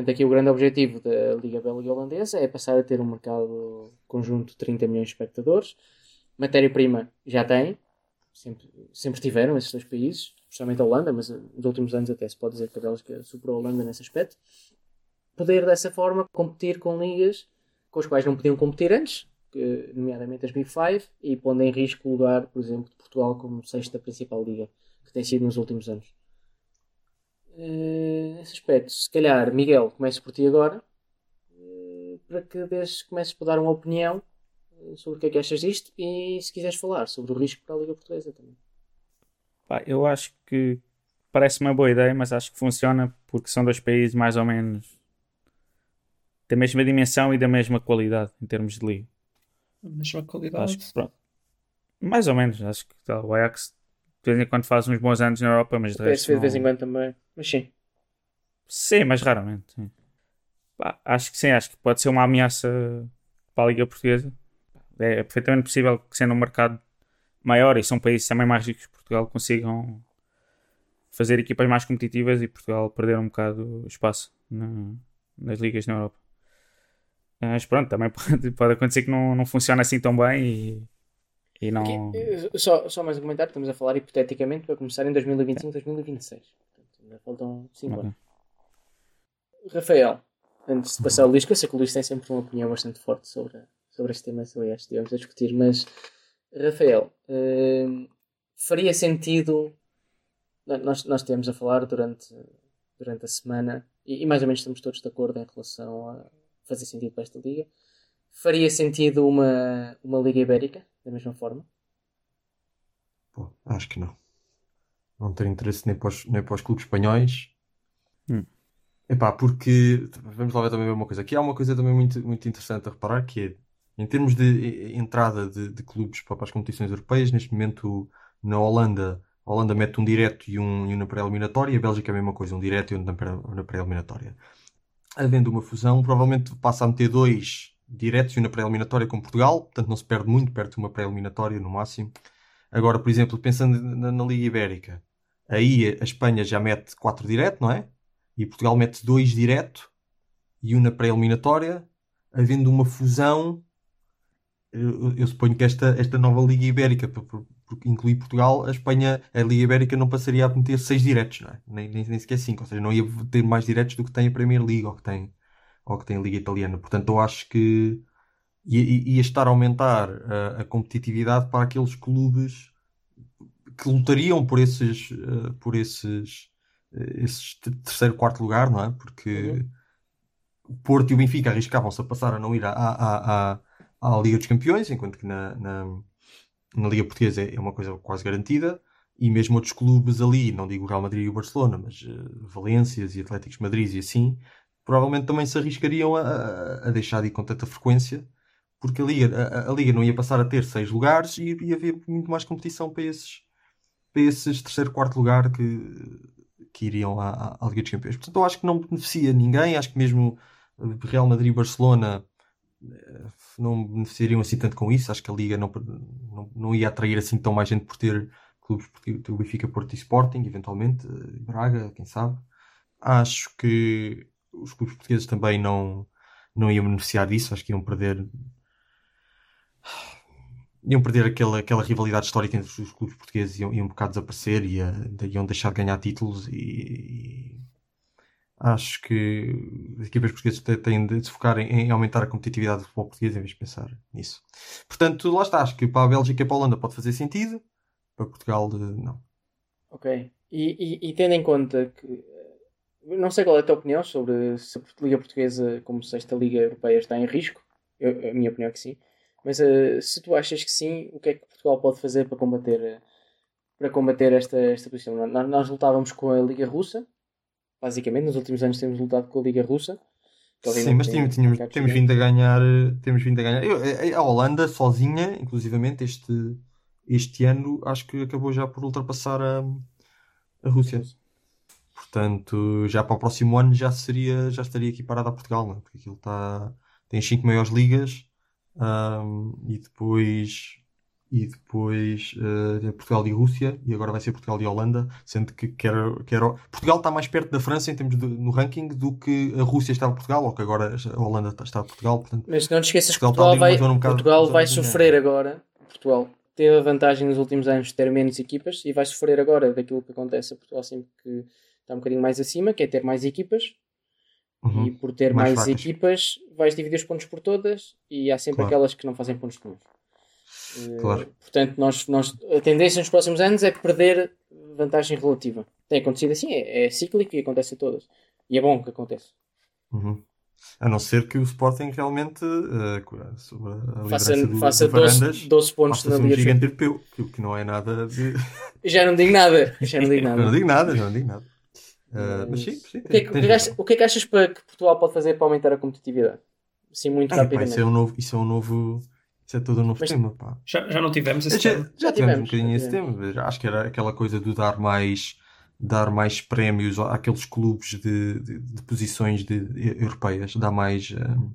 Portanto, aqui o grande objetivo da Liga Belga Holandesa é passar a ter um mercado conjunto de 30 milhões de espectadores. Matéria-prima já tem, sempre, sempre tiveram esses dois países, especialmente a Holanda, mas nos últimos anos até se pode dizer que a Bélgica superou a Holanda nesse aspecto. Poder dessa forma competir com ligas com as quais não podiam competir antes, que, nomeadamente as Big Five, e pondo em risco o lugar, por exemplo, de Portugal como sexta principal liga, que tem sido nos últimos anos. Eh, nesse aspecto, se calhar, Miguel, começo por ti agora, eh, para que des, comeces por dar uma opinião eh, sobre o que é que achas disto e se quiseres falar sobre o risco para a Liga Portuguesa também. Pá, eu acho que parece uma boa ideia, mas acho que funciona porque são dois países mais ou menos da mesma dimensão e da mesma qualidade em termos de liga. A mesma qualidade. Acho que pronto. Mais ou menos, acho que tá, o Ajax de vez em quando faz uns bons anos na Europa, mas de resto PSV de vez em quando também, mas sim. Sim, mas raramente. sim. Pá, acho que sim, acho que pode ser uma ameaça para a Liga Portuguesa. É perfeitamente possível que sendo um mercado maior e são países também mais ricos que Portugal consigam fazer equipas mais competitivas e Portugal perder um bocado espaço na- nas ligas na Europa. Mas pronto, também pode, pode acontecer que não, não funcione assim tão bem e, e não. Aqui, só, só mais um comentário, estamos a falar hipoteticamente para começar em 2025, 2026. Faltam 5 Ok. anos. Rafael, antes de passar ao Luís, que eu sei que o Luís tem sempre uma opinião bastante forte sobre, sobre este tema, aliás, estivemos a discutir, mas Rafael, hum, faria sentido nós, nós estivemos a falar durante, durante a semana e, e mais ou menos estamos todos de acordo em relação a fazer sentido para esta liga. Faria sentido uma, uma Liga Ibérica, da mesma forma? Pô, acho que não. Não ter interesse nem para os, nem para os clubes espanhóis. Hum. Epá, porque vamos lá ver também uma coisa. Aqui há uma coisa também muito, muito interessante a reparar que é em termos de entrada de, de clubes para, para as competições europeias, neste momento na Holanda, a Holanda mete um direto e um, e um na pré-eliminatória, a Bélgica é a mesma coisa, um direto e um na pré-eliminatória. Havendo uma fusão, provavelmente passa a meter dois diretos e um na pré-eliminatória com Portugal, portanto não se perde muito, perde uma pré-eliminatória no máximo. Agora, por exemplo, pensando na, na Liga Ibérica, aí a Espanha já mete 4 direto, não é? E Portugal mete 2 direto e um na pré-eliminatória, havendo uma fusão, eu, eu suponho que esta, esta nova Liga Ibérica, por, por, por incluir Portugal, a Espanha, a Liga Ibérica não passaria a meter seis diretos, não é? nem, nem, nem sequer cinco, ou seja, não ia ter mais diretos do que tem a Premier League ou que tem, ou que tem a Liga Italiana. Portanto, eu acho que ia, ia estar a aumentar a, a competitividade para aqueles clubes que lutariam por esses, uh, por esses, uh, esses terceiro, quarto lugar, não é? Porque o Porto e o Benfica arriscavam-se a passar a não ir à, à, à, à Liga dos Campeões, enquanto que na, na, na, Liga Portuguesa é uma coisa quase garantida. E mesmo outros clubes ali, não digo o Real Madrid e o Barcelona, mas uh, Valências e Atléticos Madrid e assim, provavelmente também se arriscariam a, a deixar de ir com tanta frequência, porque a Liga, a, a, Liga não ia passar a ter seis lugares e ia haver muito mais competição para esses, para esses terceiro, quarto lugar que, que iriam à, à Liga dos Campeões. Portanto, eu acho que não beneficia ninguém, acho que mesmo Real Madrid e Barcelona eh, não beneficiariam assim tanto com isso. Acho que a Liga não, não, não ia atrair assim tão mais gente por ter clubes o Benfica, Porto e Sporting, eventualmente, eh, Braga, quem sabe. Acho que os clubes portugueses também não, não iam beneficiar disso, acho que iam perder iam perder aquela, aquela rivalidade histórica entre os clubes portugueses iam, iam um bocado desaparecer e iam deixar de ganhar títulos e, e acho que as equipas portuguesas têm de se focar em, em, aumentar a competitividade do futebol português em vez de pensar nisso. Portanto, lá está, acho que para a Bélgica e para a Holanda pode fazer sentido, para Portugal não. Ok. E, e, e tendo em conta que não sei qual é a tua opinião sobre se a Liga Portuguesa, como sexta Liga Europeia, está em risco. Eu, a minha opinião é que sim. Mas uh, se tu achas que sim, o que é que Portugal pode fazer para combater, uh, para combater esta, esta posição? Nós, nós lutávamos com a Liga Russa, basicamente, nos últimos anos temos lutado com a Liga Russa. Sim, mas tínhamos, tínhamos, temos vindo a ganhar. Temos vindo a ganhar. Eu, a Holanda, sozinha, inclusivamente, este, este ano, acho que acabou já por ultrapassar a, a Rússia. Portanto, já para o próximo ano já seria, já estaria equiparado a Portugal, não é? porque aquilo está, tem as 5 maiores ligas um, e depois e depois uh, Portugal e Rússia e agora vai ser Portugal e Holanda, sendo que quer, quer, Portugal está mais perto da França em termos de, no ranking do que a Rússia está a Portugal, ou que agora a Holanda está, a Portugal. Portanto, Mas não te esqueças que Portugal, Portugal vai, um Portugal vai sofrer agora. Portugal teve a vantagem nos últimos anos de ter menos equipas e vai sofrer agora daquilo que acontece a Portugal sempre que está um bocadinho mais acima, que é ter mais equipas. Uhum. E por ter mais, mais equipas, vais dividir os pontos por todas e há sempre claro. aquelas que não fazem pontos nenhum. Eh, claro. Uh, portanto, nós, nós, a tendência nos próximos anos é perder vantagem relativa. Tem acontecido assim, é, é cíclico e acontece a todas. E é bom que aconteça. Uhum. A não ser que o Sporting realmente uh, sobre a faça, do, faça do 12, 12 pontos na Liga um gigante europeu, que, que não é nada de... Já não digo nada. Já não digo nada. não digo nada, já não digo nada. Uh, mas sim, sim. O que, é que, o, que é achas, o que é que achas para que Portugal pode fazer para aumentar a competitividade? Sim, muito ah, rapidamente. Pá, isso, é um novo, isso é um novo. Isso é todo um novo mas, tema. Pá. Já, já não tivemos esse já, tema? Já, já tivemos, um bocadinho esse tema. Acho que era aquela coisa de dar mais, dar mais prémios àqueles clubes de, de, de posições de, de, europeias, dar mais. Um,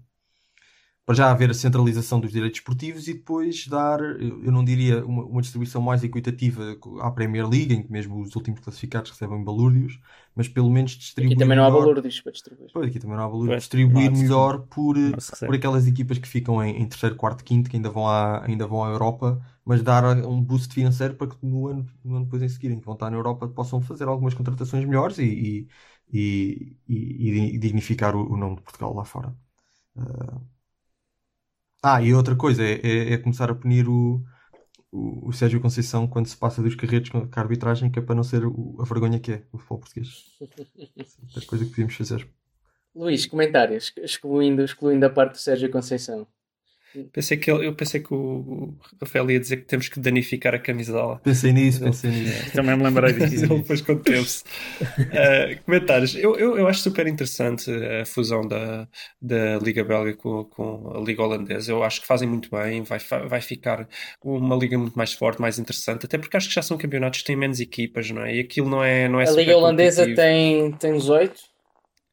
para já haver a centralização dos direitos esportivos e depois dar, eu não diria uma, uma, distribuição mais equitativa à Premier League, em que mesmo os últimos classificados recebem balúrdios, mas pelo menos distribuir. Aqui também não há balúrdios para distribuir. Pois, aqui também não há balúrdios. Distribuir melhor por, por aquelas equipas que ficam em, em, terceiro, quarto, quinto, que ainda vão, à, ainda vão à Europa, mas dar um boost financeiro para que no ano, no ano depois em seguir, em que vão estar na Europa, possam fazer algumas contratações melhores e, e, e, e dignificar o, o, nome de Portugal lá fora. Uh, ah, e outra coisa é, é, é começar a punir o, o, o, Sérgio Conceição quando se passa dos carretos com a arbitragem, que é para não ser o, a vergonha que é o futebol português. é coisa que podíamos fazer. Luís, comentários, excluindo, excluindo a parte do Sérgio Conceição. Pensei que ele, eu pensei que o Rafael ia dizer que temos que danificar a camisola. Pensei nisso, pensei nisso. Também me lembrei disso. ele depois conteve-se. uh, comentários. Eu, eu, eu acho super interessante a fusão da, da Liga Belga com, com a Liga Holandesa. Eu acho que fazem muito bem. Vai, vai ficar uma liga muito mais forte, mais interessante. Até porque acho que já são campeonatos que têm menos equipas, não é? E aquilo não é, não é A Liga Holandesa tem, tem 18.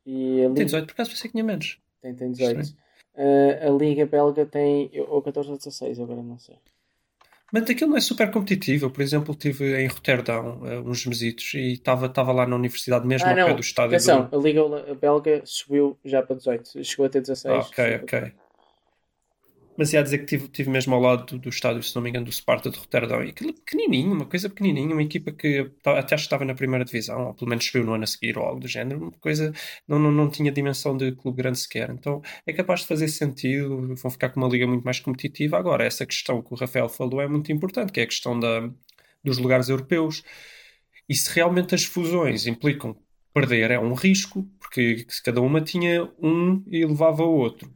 E a Liga... Tem 18, por acaso pensei que tinha menos. Tem, tem 18. Uh, a Liga Belga tem ou 14 ou 16, agora não sei. Mas aquilo não é super competitivo. Eu, por exemplo, estive em Roterdão uh, uns mesitos e estava lá na universidade mesmo ah, ao não. pé do estádio. Atenção, do... a Liga Belga subiu já para 18, chegou a ter 16. Ok, ok. Mas ia dizer que tive, tive mesmo ao lado do, do estádio, se não me engano, do Sparta de Roterdão. E aquilo pequenininho, uma coisa pequenininha, uma equipa que até acho que estava na primeira divisão, ou pelo menos subiu no ano a seguir, ou algo do género. Uma coisa, não, não, não tinha dimensão de clube grande sequer. Então é capaz de fazer sentido, vão ficar com uma liga muito mais competitiva. Agora, essa questão que o Rafael falou é muito importante, que é a questão da, dos lugares europeus. E se realmente as fusões implicam perder, é um risco, porque cada uma tinha um e levava o outro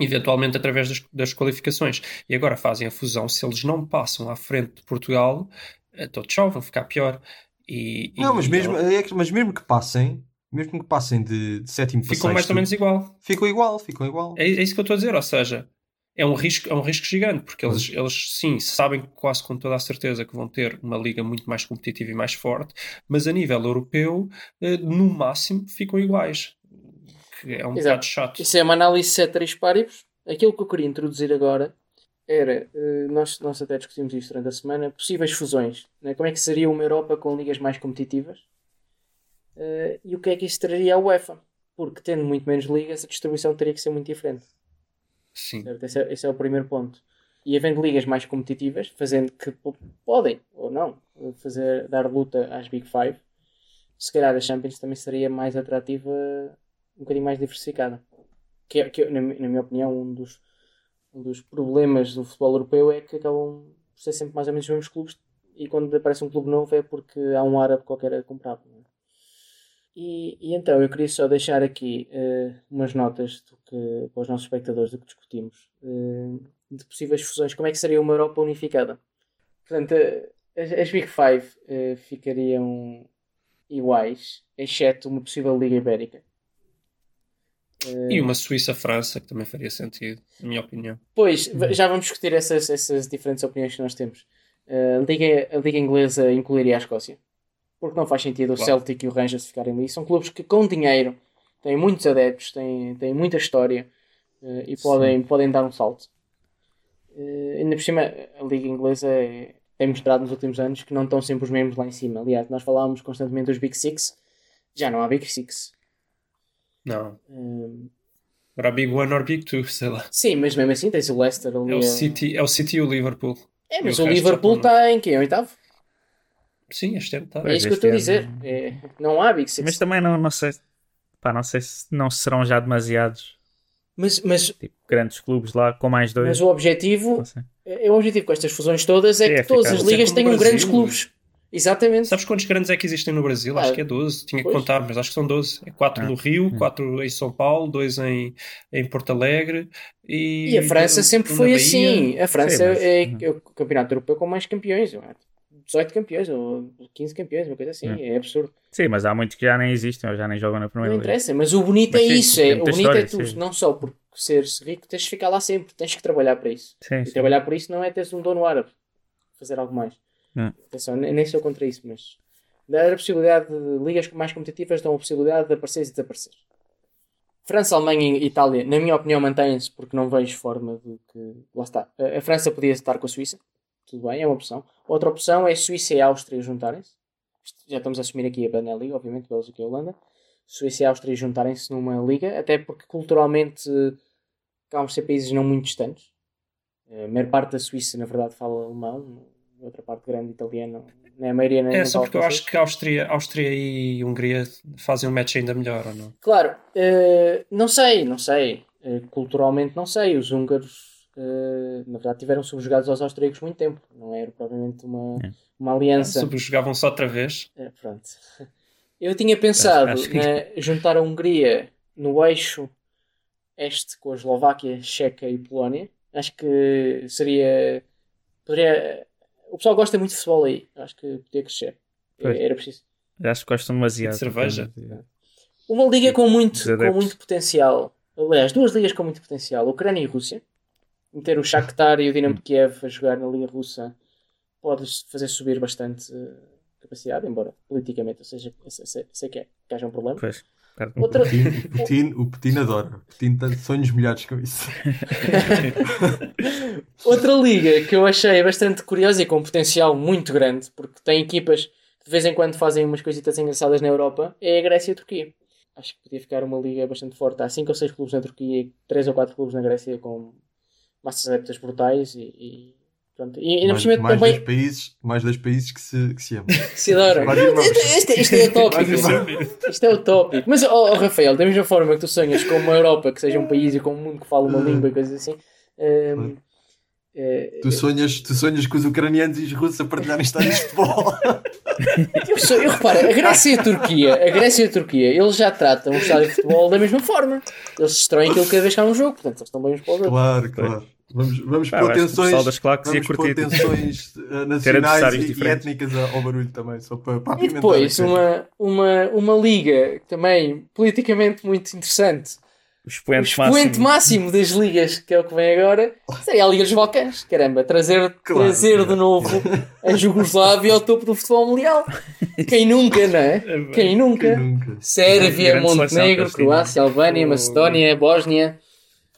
eventualmente através das, das qualificações. E agora fazem a fusão, se eles não passam à frente de Portugal, então tchau, vão ficar pior. E, Não, e- mas mesmo, é que- mas mesmo que passem, mesmo que passem de, de sétimo para ficam mais ou menos igual. ficam igual, ficam igual. É, é isso que eu estou a dizer, ou seja, é um risco, é um risco gigante, porque eles, eles sim, sabem quase com toda a certeza que vão ter uma liga muito mais competitiva e mais forte, mas a nível europeu, eh, no máximo, ficam iguais. Que é um Exato. bocado chato. Isso é uma análise ceteris paribus. Aquilo que eu queria introduzir agora era, eh, nós, nós até discutimos isto durante a semana, possíveis fusões. né? Como é que seria uma Europa com ligas mais competitivas? Eh, e o que é que isso traria à UEFA? Porque tendo muito menos ligas, a distribuição teria que ser muito diferente. Sim. Esse, é, esse é o primeiro ponto. E havendo ligas mais competitivas, fazendo que po- podem, ou não, fazer, dar luta às Big Five, se calhar a Champions também seria mais atrativa, um bocadinho mais diversificada. Que, é- que é, na, na minha opinião, um dos, um dos problemas do futebol europeu é que acabam por ser sempre mais ou menos os mesmos clubes e quando aparece um clube novo é porque há um árabe qualquer a não é? E, e então eu queria só deixar aqui eh, umas notas do que, para os nossos espectadores do que discutimos eh, de possíveis fusões. Como é que seria uma Europa unificada? Portanto, eh, as, as Big Five eh, ficariam iguais, exceto uma possível Liga Ibérica. Eh, E uma Suíça-França, que também faria sentido, na minha opinião. Pois, v- já vamos discutir essas, essas diferentes opiniões que nós temos. Uh, a, Liga, a Liga Inglesa incluiria a Escócia. Porque não faz sentido o Claro. Celtic e o Rangers ficarem ali. São clubes que, com dinheiro, têm muitos adeptos, têm, têm muita história uh, e podem, podem dar um salto. Uh, ainda por cima, a Liga Inglesa é- tem mostrado nos últimos anos que não estão sempre os mesmos lá em cima. Aliás, nós falávamos constantemente dos Big Six, já não há Big Six. Não. Um, Agora Big One or Big Two, sei lá. sim, mas mesmo assim tens o Leicester ali. É o City, é o City e o Liverpool. É, mas o o Liverpool tá está em quê? Oitavo? Sim, este ano está. É isso que eu estou a dizer. É, não há Big Six. Mas também não, não sei. Pá, não sei se não serão já demasiados Mas, mas, tipo, grandes clubes lá com mais dois. mas o objetivo, sei. é, o objetivo com estas fusões todas é Sim, que é todas as é ligas tenham no grandes Brasil. clubes. Exatamente. Sabes quantos grandes é que existem no Brasil? Ah, acho que é 12. Tinha que pois. contar, mas acho que são 12. É 4 Ah. no Rio, Hum. 4 em São Paulo, 2 em, em Porto Alegre. E, E a França sempre um foi na assim. A França Sim, mas- é, é o campeonato europeu com mais campeões. não é? 18 campeões ou 15 campeões, uma coisa assim. Hum. É absurdo. Sim, mas há muitos que já nem existem ou já nem jogam na Não primeira liga. interessa. Mas o bonito Mas é sim, isso. É, o bonito é história, tu, sim. não só por seres rico, tens de ficar lá sempre. Tens que trabalhar para isso. Sim, E sim. trabalhar por isso não é teres um dono árabe. Fazer algo mais. Não. Atenção, nem sou contra isso, mas dar a possibilidade de ligas mais competitivas dão a possibilidade de aparecer e desaparecer. França, Alemanha e Itália, na minha opinião, mantêm-se porque não vejo forma de que. Lá está. A França podia estar com a Suíça, tudo bem, é uma opção. Outra opção é Suíça e Áustria juntarem-se. Já estamos a assumir aqui a Benel Liga, obviamente, Bélgica e Holanda. Suíça e Áustria juntarem-se numa liga, até porque culturalmente acabam por ser países não muito distantes. A maior parte da Suíça, na verdade, fala alemão, outra parte grande italiano, nem a maioria nem É só porque eu acho que a Áustria, Áustria e Hungria fazem um match ainda melhor, ou não? Claro, eh, não sei, não sei. Eh, culturalmente não sei. Os húngaros, eh, na verdade, tiveram subjugados aos austríacos muito tempo. Não era propriamente uma, É. uma aliança. Subjugavam-se outra vez. É, pronto. Eu tinha pensado Acho que- né, juntar a Hungria no eixo este com a Eslováquia, Checa e Polónia. Acho que seria. Poderia. O pessoal gosta muito de futebol aí. Acho que podia crescer. Pois. Era preciso. Acho que gostam demasiado. De cerveja? Uma liga com muito, com muito potencial. Aliás, duas ligas com muito potencial. Ucrânia e Rússia. Meter o Shakhtar e o Dinamo de Kiev a jogar na Liga Russa pode fazer subir bastante eh, capacidade, embora politicamente eu seja, eu sei, sei- sei que, é, que haja um problema. Pois. Outra, O Petino, o Petino, o Petino adora. O Petino tem sonhos molhados com isso. outra liga que eu achei bastante curiosa e com um potencial muito grande, porque tem equipas que de vez em quando fazem umas coisitas engraçadas na Europa, é a Grécia e a Turquia. Acho que podia ficar uma liga bastante forte. Há 5 ou 6 clubes na Turquia e 3 ou 4 clubes na Grécia com massas adeptas brutais e, e, pronto. e, na mais, cima mais também dois países, mais dois países que se, que se amam. se adoram. Isto, isto- é o tópico. Vai, Isto é o tópico. Mas, oh, oh, Rafael, da mesma forma que tu sonhas com uma Europa que seja um país e com um mundo que fala uma língua e coisas assim, hum, eh, Tu sonhas, tu sonhas com os ucranianos e os russos a partilharem estádios de futebol. eu, sou, eu reparo, a Grécia e a Turquia, a Grécia e a Turquia, eles já tratam o estádio de futebol da mesma forma. Eles destroem aquilo cada vez que há um jogo, portanto, eles estão bem uns para outros. claro, claro. Vamos, vamos Pá, pôr tensões, das vamos pôr tensões eh, nacionais e, e diferentes. étnicas ao barulho também, só para, para E depois, uma, uma, uma liga também politicamente muito interessante. O O expoente expoente máximo. máximo das ligas, que é o que vem agora, seria a Liga dos Balcãs. Caramba, trazer, Claro, trazer de claro. novo a Jugoslávia ao topo do futebol mundial. Quem nunca, não é? Quem nunca? Quem nunca? Sérvia, Montenegro. Croácia, Albânia, Oh. Macedónia, Bósnia.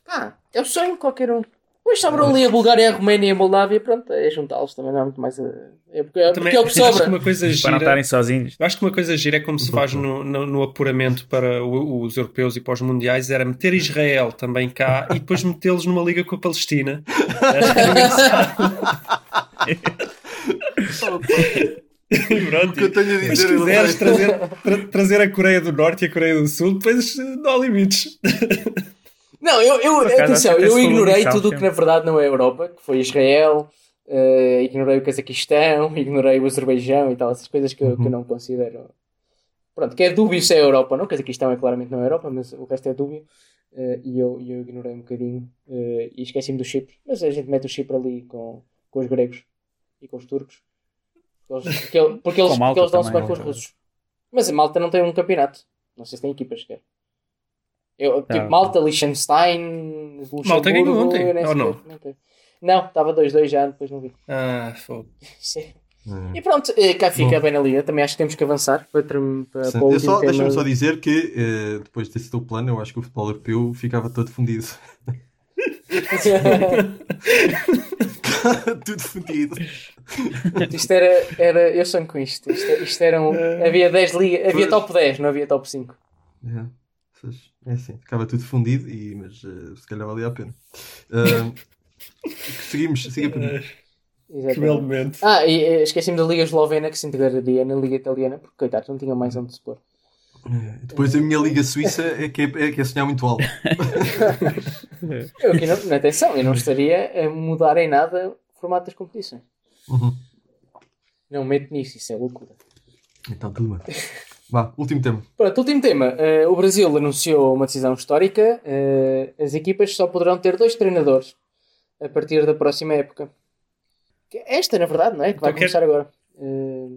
Ah, é o sonho de qualquer um. Depois sobram ali a Bulgária, a Roménia e a Moldávia. Pronto, é juntá-los também, não é muito mais. a- É porque, é, porque é o que acho que sobra. uma coisa Para não gira. estarem sozinhos. Acho que uma coisa gira é como se faz no, no, no apuramento para o- os europeus e para os mundiais, era meter Israel também cá e depois metê-los numa liga com a Palestina. Pronto. O que eu tenho a Mas se dizer, eu não quiseres trazer, tra- trazer a Coreia do Norte e a Coreia do Sul, depois eh, não há limites. Não, eu, eu, acaso, atenção, eu ignorei tudo o que na verdade não é Europa, que foi Israel, eh, ignorei o Cazaquistão, ignorei o Azerbaijão e tal, essas coisas que, eu, que eu não considero. Pronto, que é dúbio se é Europa, não? O Cazaquistão é claramente não é Europa, mas o resto é dúbio. eh, e eu, eu ignorei um bocadinho eh, e esqueci-me do Chipre, mas a gente mete o Chipre ali com, com os gregos e com os turcos. Porque eles, porque eles, porque eles, dão-se bem com os russos. Mas a Malta não tem um campeonato. Não sei se tem equipas sequer. Eu, tipo, Não. Malta, Liechtenstein, Luxemburgo... Malta ganhou ontem, ou não? Não, estava 2-2 já, depois não vi. Ah, fogo. Sim. Hum. E pronto, eh, cá fica Bom. bem na liga. Também acho que temos que avançar para, para, para o só, tema. deixa-me só dizer que eh, depois desse teu plano, eu acho que o futebol europeu ficava todo fundido. Tudo fundido. isto era, era. Eu sonho com isto. Isto, isto eram. Havia 10 ligas. Havia top 10, não havia top 5. É, pois, é assim, ficava tudo fundido, e, mas eh, se calhar valia a pena. Ah, seguimos, siga por mim. Que belo momento. Ah, e eh, esqueci-me da Liga Eslovena que se integraria na Liga Italiana, porque coitados, não tinham mais onde se pôr. Eh, Depois a minha Liga Suíça é que é, é, que é sonhar muito alto. Eu aqui não, não, atenção, eu não estaria a mudar em nada o formato das competições. Uhum. Não meto nisso, isso é loucura. Então tudo bem. Vá, último tema. Pronto, último tema. Eh, o Brasil anunciou uma decisão histórica. Eh, as equipas só poderão ter dois treinadores a partir da próxima época. Que é Esta, na verdade, não é? Que vai Então começar agora. Eh,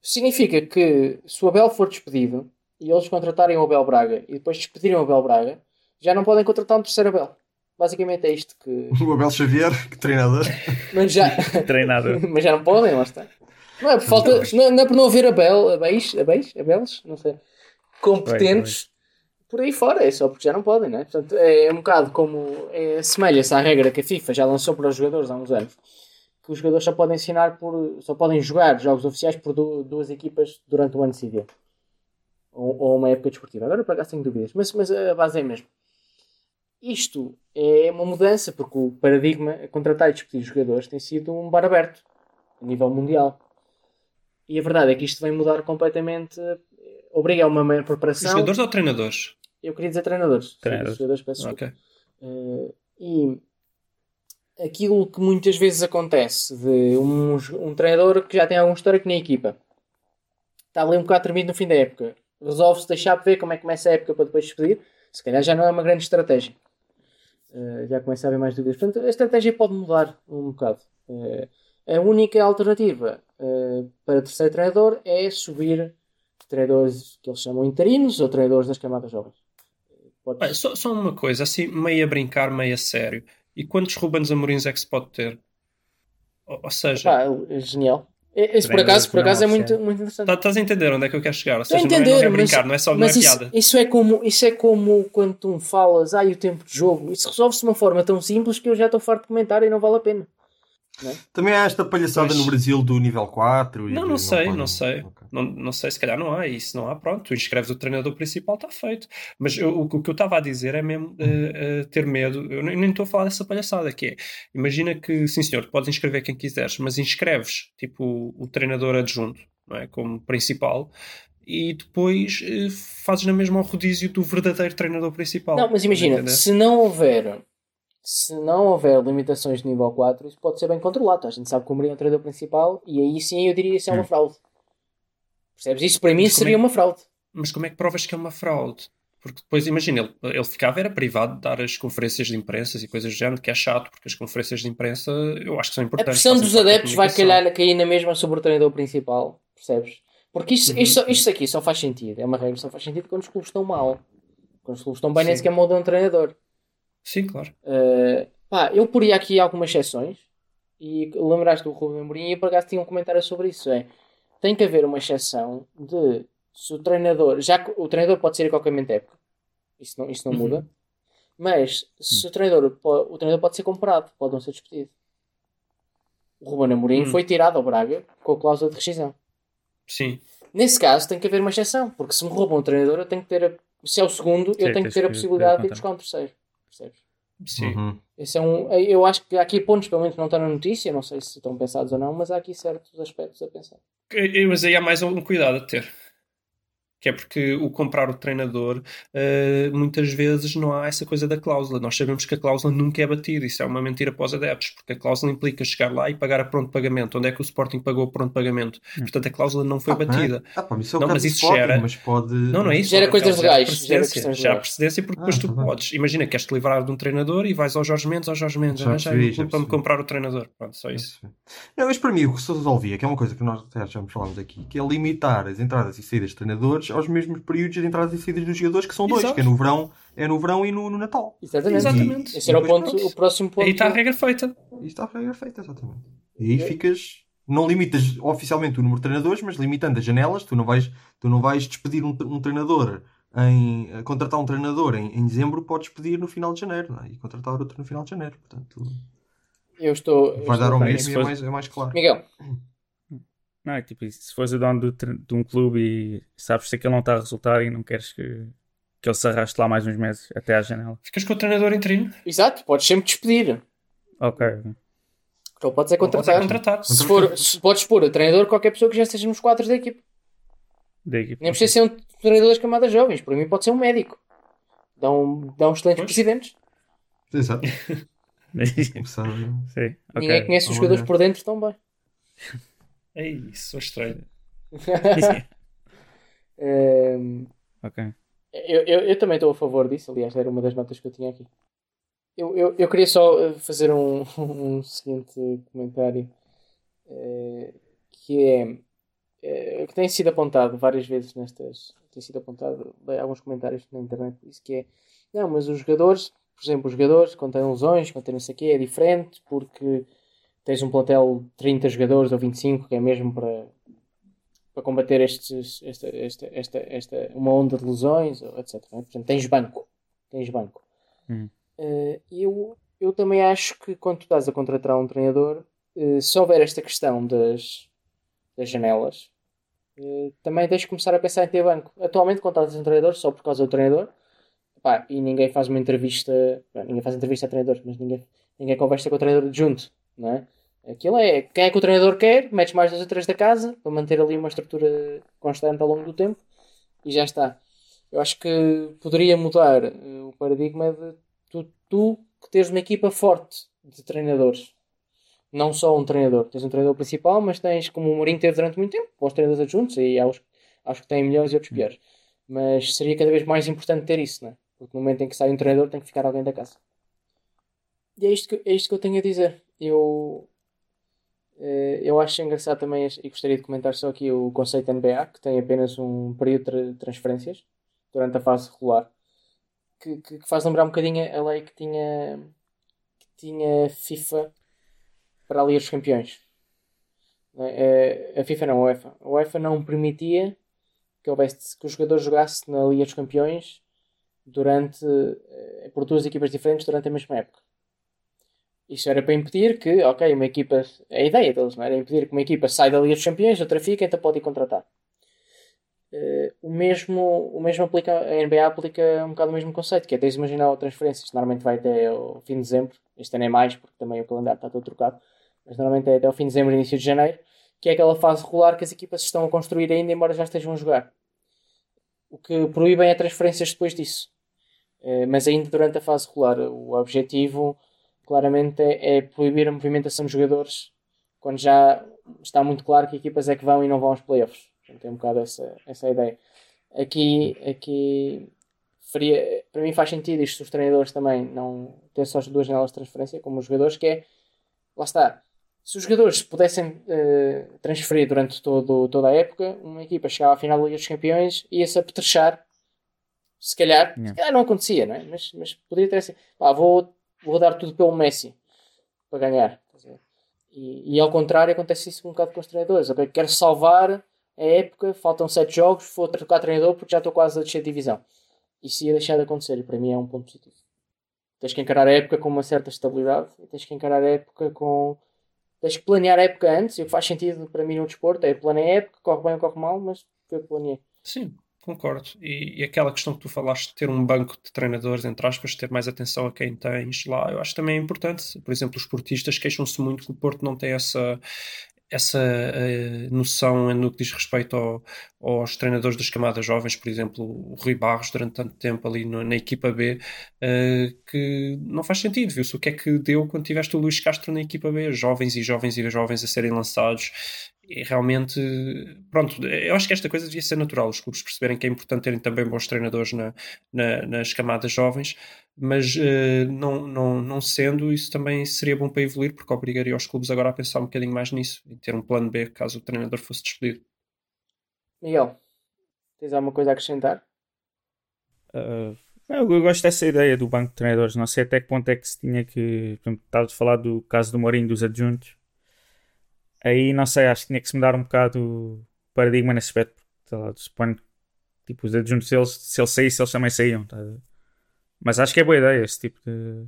significa que se o Abel for despedido e eles contratarem o Abel Braga e depois despedirem o Abel Braga, já não podem contratar um terceiro Abel. Basicamente é isto que. O Abel Xavier, que treinador. Mas já, Treinador. mas já não podem, lá está. Não é por falta. Não, não é por não haver Abel, Abéis, não sei. Competentes por aí fora, é só porque já não podem, não é? Portanto, é um bocado como. É, Assemelha-se à regra que a FIFA já lançou para os jogadores há uns anos. Que os jogadores só podem ensinar por. só podem jogar jogos oficiais por du- duas equipas durante o ano seguinte. Ou, ou uma época desportiva. Agora por acaso tenho dúvidas, mas, mas a base é a mesma. Isto é uma mudança, porque o paradigma a contratar e despedir jogadores tem sido um bar aberto a nível mundial. E a verdade é que isto vai mudar completamente. eh, Obriga a uma maior preparação. Jogadores ou treinadores? Eu queria dizer treinadores. Treinadores. Jogadores, peço desculpa. Ok. Eh, e aquilo que muitas vezes acontece de um, um treinador que já tem algum histórico na equipa está ali um bocado tremido no fim da época, resolve-se deixar ver como é que começa a época para depois despedir, se calhar já não é uma grande estratégia. Eh, já começa a haver mais dúvidas. Portanto, a estratégia pode mudar um bocado. Eh, a única alternativa eh, para terceiro treinador é subir treinadores que eles chamam interinos ou treinadores das camadas jovens. Pode- Olha, só, só uma coisa, assim, meio a brincar, meio a sério. E quantos Rubens Amorins é que se pode ter? Ou, ou seja, é genial. É- Esse por acaso, por acaso é muito, muito interessante. tá- estás a entender onde é que eu quero chegar? Ou seja, não é, entender, não é mas, brincar, não é só não é mas isso, piada. isso é como isso é como quando tu me falas, ah, e o tempo de jogo. Isso resolve-se de uma forma tão simples que eu já estou farto de comentar e não vale a pena. Também há esta palhaçada Pois. no Brasil do nível 4. e Não, de- não sei, não sei. Não, não sei, se calhar não há. E se não há, pronto, tu inscreves o treinador principal, está feito. Mas eu- o, o que eu estava a dizer é mesmo eh, eh, ter medo. Eu nem estou a falar dessa palhaçada, que é, imagina que, sim senhor, tu podes inscrever quem quiseres, mas inscreves, tipo, o, o treinador adjunto, não é? Como principal, e depois eh, fazes na mesma ao rodízio do verdadeiro treinador principal. Não, mas imagina, se não houver se não houver limitações de nível 4, isso pode ser bem controlado. A gente sabe que o Mourinho é o treinador principal e aí sim eu diria que isso é uma Hum. fraude. Percebes? Isso para mim Mas seria é uma fraude. Mas como é que provas que é uma fraude? Porque depois, imagina, ele, ele ficava, era privado de dar as conferências de imprensa e coisas do género, que é chato, porque as conferências de imprensa eu acho que são A importantes. pressão fazem dos adeptos vai calhar cair na mesma sobre o treinador principal. Percebes? Porque isto, Uhum. isto, isto aqui só faz sentido. É uma regra, só faz sentido quando os clubes estão mal. Quando os clubes estão bem, nem sequer mudam um treinador. Sim, claro. Uh, pá, eu poria aqui algumas exceções e lembraste do Rubem Amorim e por acaso tinha um comentário sobre isso. É, tem que haver uma exceção de se o treinador, já que o treinador pode ser a qualquer momento época, isso não, isso não Uhum. muda, mas se o treinador, o treinador pode ser comprado, pode não ser despedido. O Ruben Amorim Hum. foi tirado ao Braga com a cláusula de rescisão. Sim. Nesse caso tem que haver uma exceção, porque se me roubam um treinador, eu tenho que ter a, se é o segundo, eu Sim, tenho que ter a possibilidade de ir buscar um terceiro. Percebes? Sim. Uhum. Esse é um, eu acho que há aqui pontos, pelo menos não estão na notícia, não sei se estão pensados ou não, mas há aqui certos aspectos a pensar. Mas aí há mais um cuidado a ter. Que é porque o comprar o treinador, eh, muitas vezes não há essa coisa da cláusula. Nós sabemos que a cláusula nunca é batida. Isso é uma mentira para os adeptos, porque a cláusula implica chegar lá e pagar a pronto pagamento. Onde é que o Sporting pagou a pronto pagamento? Portanto, a cláusula não foi Ah, batida. Ah, pá, isso é o Não, mas isso Sporting, gera- Mas pode... Não, não é isso. Gera coisas legais, precedência. gera legais. precedência porque depois Ah, tu tá bem. podes. Imagina, queres-te livrar de um treinador e vais ao Jorge Mendes, ao Jorge Mendes, Já já para me comprar o treinador. Pronto, só isso. Não, mas para mim o que se resolvia, que é uma coisa que nós já falámos aqui, que é limitar as entradas e saídas de treinadores aos mesmos períodos de entradas e saídas dos jogadores, que são dois, Exato. que é no verão, é no verão e no, no Natal. Exatamente. Exatamente. Esse era o, ponto, pronto. o próximo ponto. Aí está a regra feita. E está a regra feita, exatamente. E aí ficas. Não limitas oficialmente o número de treinadores, mas limitando as janelas, tu não vais, tu não vais despedir um, um treinador em eh, contratar um treinador em, em dezembro, podes pedir no final de janeiro não é? e contratar outro no final de janeiro. Portanto, Eu estou. vai dar ao mesmo e é mais, é mais claro. Miguel, Não, é tipo isso. Se fores o dono do de um clube e sabes que aquilo não está a resultar e não queres que, que ele se arraste lá mais uns meses até à janela. Ficas com o treinador interino. exato, podes sempre despedir. Ok. Ou podes é Ou podes contratar. é contratar. Se for, se podes pôr a treinador qualquer pessoa que já esteja nos quadros da equipe. Da equipe. Nem precisa ser um treinador das camadas jovens, para mim pode ser um médico. Dá um, dá uns excelentes Pois. presidentes. Exato. Ninguém conhece os jogadores por dentro tão bem. É isso, sou estranho. Ehm, ok. Eu, eu, eu também estou a favor disso, aliás, era uma das notas que eu tinha aqui. Eu, eu, eu queria só eh, fazer um, um seguinte comentário eh, que é eh, que tem sido apontado várias vezes nestas tem sido apontado alguns comentários na internet isso que é não, mas os jogadores, por exemplo, os jogadores quando têm lesões, quando têm não sei o quê, é diferente porque tens um plantel de 30 jogadores ou 25 que é mesmo para para combater estes, esta, esta, esta, esta, uma onda de lesões, etc. é? Portanto, tens banco. Tens banco. Hum. Eh, eu, eu também acho que quando tu estás a contratar um treinador, eh, se houver esta questão das, das janelas, eh, também tens de começar a pensar em ter banco. Atualmente contratas um treinador só por causa do treinador pá, e ninguém faz uma entrevista, ninguém faz entrevista a treinadores, mas ninguém, ninguém conversa com o treinador junto, não é? Aquilo é quem é que o treinador quer, metes mais dois ou três da casa para manter ali uma estrutura constante ao longo do tempo e já está. Eu acho que poderia mudar eh, o paradigma de tu, tu que teres uma equipa forte de treinadores. Não só um treinador. Tens um treinador principal, mas tens, como o Mourinho teve durante muito tempo, bons treinadores adjuntos e há os, os que têm melhores e outros piores. Mas seria cada vez mais importante ter isso, não é? Porque no momento em que sai um treinador tem que ficar alguém da casa. E é isto que, é isto que eu tenho a dizer. Eu, eu acho engraçado também e gostaria de comentar só aqui o conceito NBA, que tem apenas um período de tra- transferências durante a fase regular, que, que, que faz lembrar um bocadinho a lei que tinha, que tinha FIFA para a Liga dos Campeões. É? Eh, A FIFA não, a UEFA. A UEFA não permitia que, houvesse, que o jogador jogasse na Liga dos Campeões durante, eh, por duas equipas diferentes durante a mesma época. Isso era para impedir que, ok, uma equipa. A ideia deles não era impedir que uma equipa saia da Liga dos Campeões, outra fica, então pode ir contratar. Eh, o, mesmo, o mesmo aplica, a NBA aplica um bocado o mesmo conceito, que é tens imaginar a transferência, isto normalmente vai até o fim de dezembro, este ano é mais, porque também o calendário está todo trocado, mas normalmente é até o fim de dezembro, início de janeiro, que é aquela fase regular que as equipas estão a construir ainda, embora já estejam a jogar. O que proíbem é transferências depois disso. Eh, mas ainda durante a fase regular, o objetivo claramente é, é proibir a movimentação de jogadores quando já está muito claro que equipas é que vão e não vão aos playoffs. Portanto, tem um bocado essa, essa ideia. Aqui, aqui faria, para mim faz sentido isto os treinadores também não ter só as duas janelas de transferência como os jogadores, que é lá está. Se os jogadores pudessem uh, transferir durante todo, toda a época, uma equipa chegava à final da Liga dos Campeões e ia-se apetrechar. Se calhar, Yeah. se calhar não acontecia, não é? mas, mas poderia ter assim: pá, vou, vou dar tudo pelo Messi para ganhar. E, e ao contrário, acontece isso um bocado com os treinadores. Ok, quero salvar a época, faltam 7 jogos, vou trocar treinador porque já estou quase a descer de divisão. Isso ia deixar de acontecer e para mim é um ponto positivo. Tens que encarar a época com uma certa estabilidade e tens que encarar a época com. Tens que planear a época antes, e o que faz sentido para mim no desporto é planear a época, corre bem ou corre mal, mas que planeei. Sim, concordo. E, e aquela questão que tu falaste de ter um banco de treinadores, entre aspas, ter mais atenção a quem tens lá, eu acho também é importante. Por exemplo, os portistas queixam-se muito que o Porto não tem essa, essa eh, noção no que diz respeito ao- aos treinadores das camadas jovens, por exemplo, o Rui Barros, durante tanto tempo ali no- na equipa B, eh, que não faz sentido. Viu-se o que é que deu quando tiveste o Luís Castro na equipa B, jovens e jovens e jovens a serem lançados. E realmente, pronto, eu acho que esta coisa devia ser natural, os clubes perceberem que é importante terem também bons treinadores na- na- nas camadas jovens, mas eh, não, não, não sendo, isso também seria bom para evoluir, porque obrigaria os clubes agora a pensar um bocadinho mais nisso e ter um plano B caso o treinador fosse despedido. Miguel, tens alguma coisa a acrescentar? Uh, eu, eu gosto dessa ideia do banco de treinadores. Não sei até que ponto é que se tinha que. Estava a falar do caso do Mourinho dos adjuntos. Aí não sei, acho que tinha que se mudar um bocado o paradigma nesse aspecto. Sei lá, suponho que tipo, os adjuntos, eles, se ele saísse, eles também saíam. tá? Mas acho que é boa ideia esse tipo de.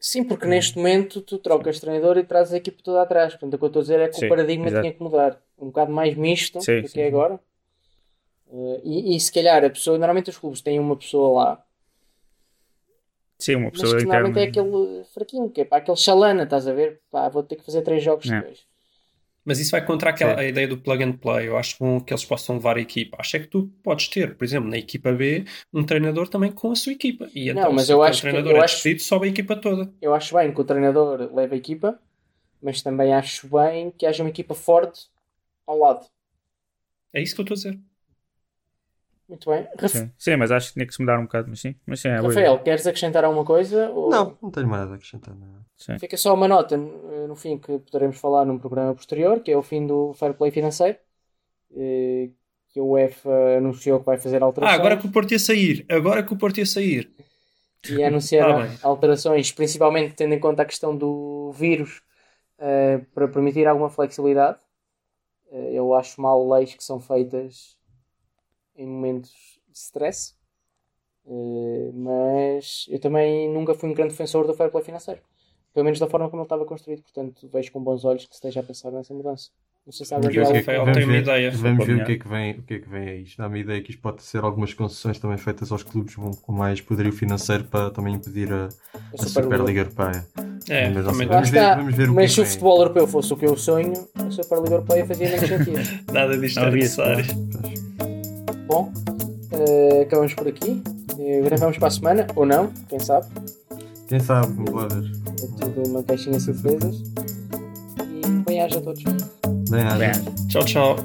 Sim, porque neste momento tu trocas treinador e trazes a equipe toda atrás. Portanto, o que eu estou a dizer é que Sim, o paradigma exato. tinha que mudar. Um bocado mais misto Sim, do sim, que é agora. Eh, e, e se calhar a pessoa, normalmente os clubes têm uma pessoa lá, Sim, uma mas pessoa que normalmente é aquele fraquinho, que é para aquele chalana, estás a ver? Pá, vou ter que fazer três jogos É. depois. Mas isso vai contra aquela, a ideia do plug and play. Eu acho bom que eles possam levar a equipa. Acho é que tu podes ter, por exemplo, na equipa B, um treinador também com a sua equipa. E então, mas se eu o acho que- treinador eu é acho- despedido, sobe a equipa toda. Eu acho bem que o treinador leve a equipa, mas também acho bem que haja uma equipa forte ao lado. É isso que eu estou a dizer. Muito bem. Raf- Sim. sim, mas acho que tinha que se mudar um bocado. Mas sim, mas sim, é boa Rafael, ideia. queres acrescentar alguma coisa? Ou- Não, não tenho mais nada a acrescentar. Não. Fica só uma nota no fim que poderemos falar num programa posterior, que é o fim do Fair Play financeiro, eh, que a UEFA anunciou que vai fazer Ah, alterações agora que o Porto ia sair. Agora que o Porto ia sair. e anunciaram Tá bem. alterações, principalmente tendo em conta a questão do vírus, eh, para permitir alguma flexibilidade. Eh, eu acho mal leis que são feitas em momentos de stress, Eh, mas eu também nunca fui um grande defensor do fair play financeiro. Pelo menos da forma como ele estava construído, portanto vejo com bons olhos que se esteja a pensar nessa mudança. Não sei se há tem uma ver, ideia. Vamos ver o que, é que vem, o que é que vem a isto. Dá-me a ideia que isto pode ser algumas concessões também feitas aos clubes vão com mais poderio financeiro para também impedir a, a a Superliga. Europeia. É, Mas sei, também Vamos ver- vamos ver o que mas é que se o futebol europeu fosse o que eu sonho, a Superliga Europeia fazia menos sentido. nada disto é necessário. Bom, eh, acabamos por aqui. Eh, gravamos para a semana, ou não, quem sabe. Quem sabe, ver. É tudo uma caixinha de surpresas. E bem-aja a todos. Bem, haja. Bem, Tchau, tchau.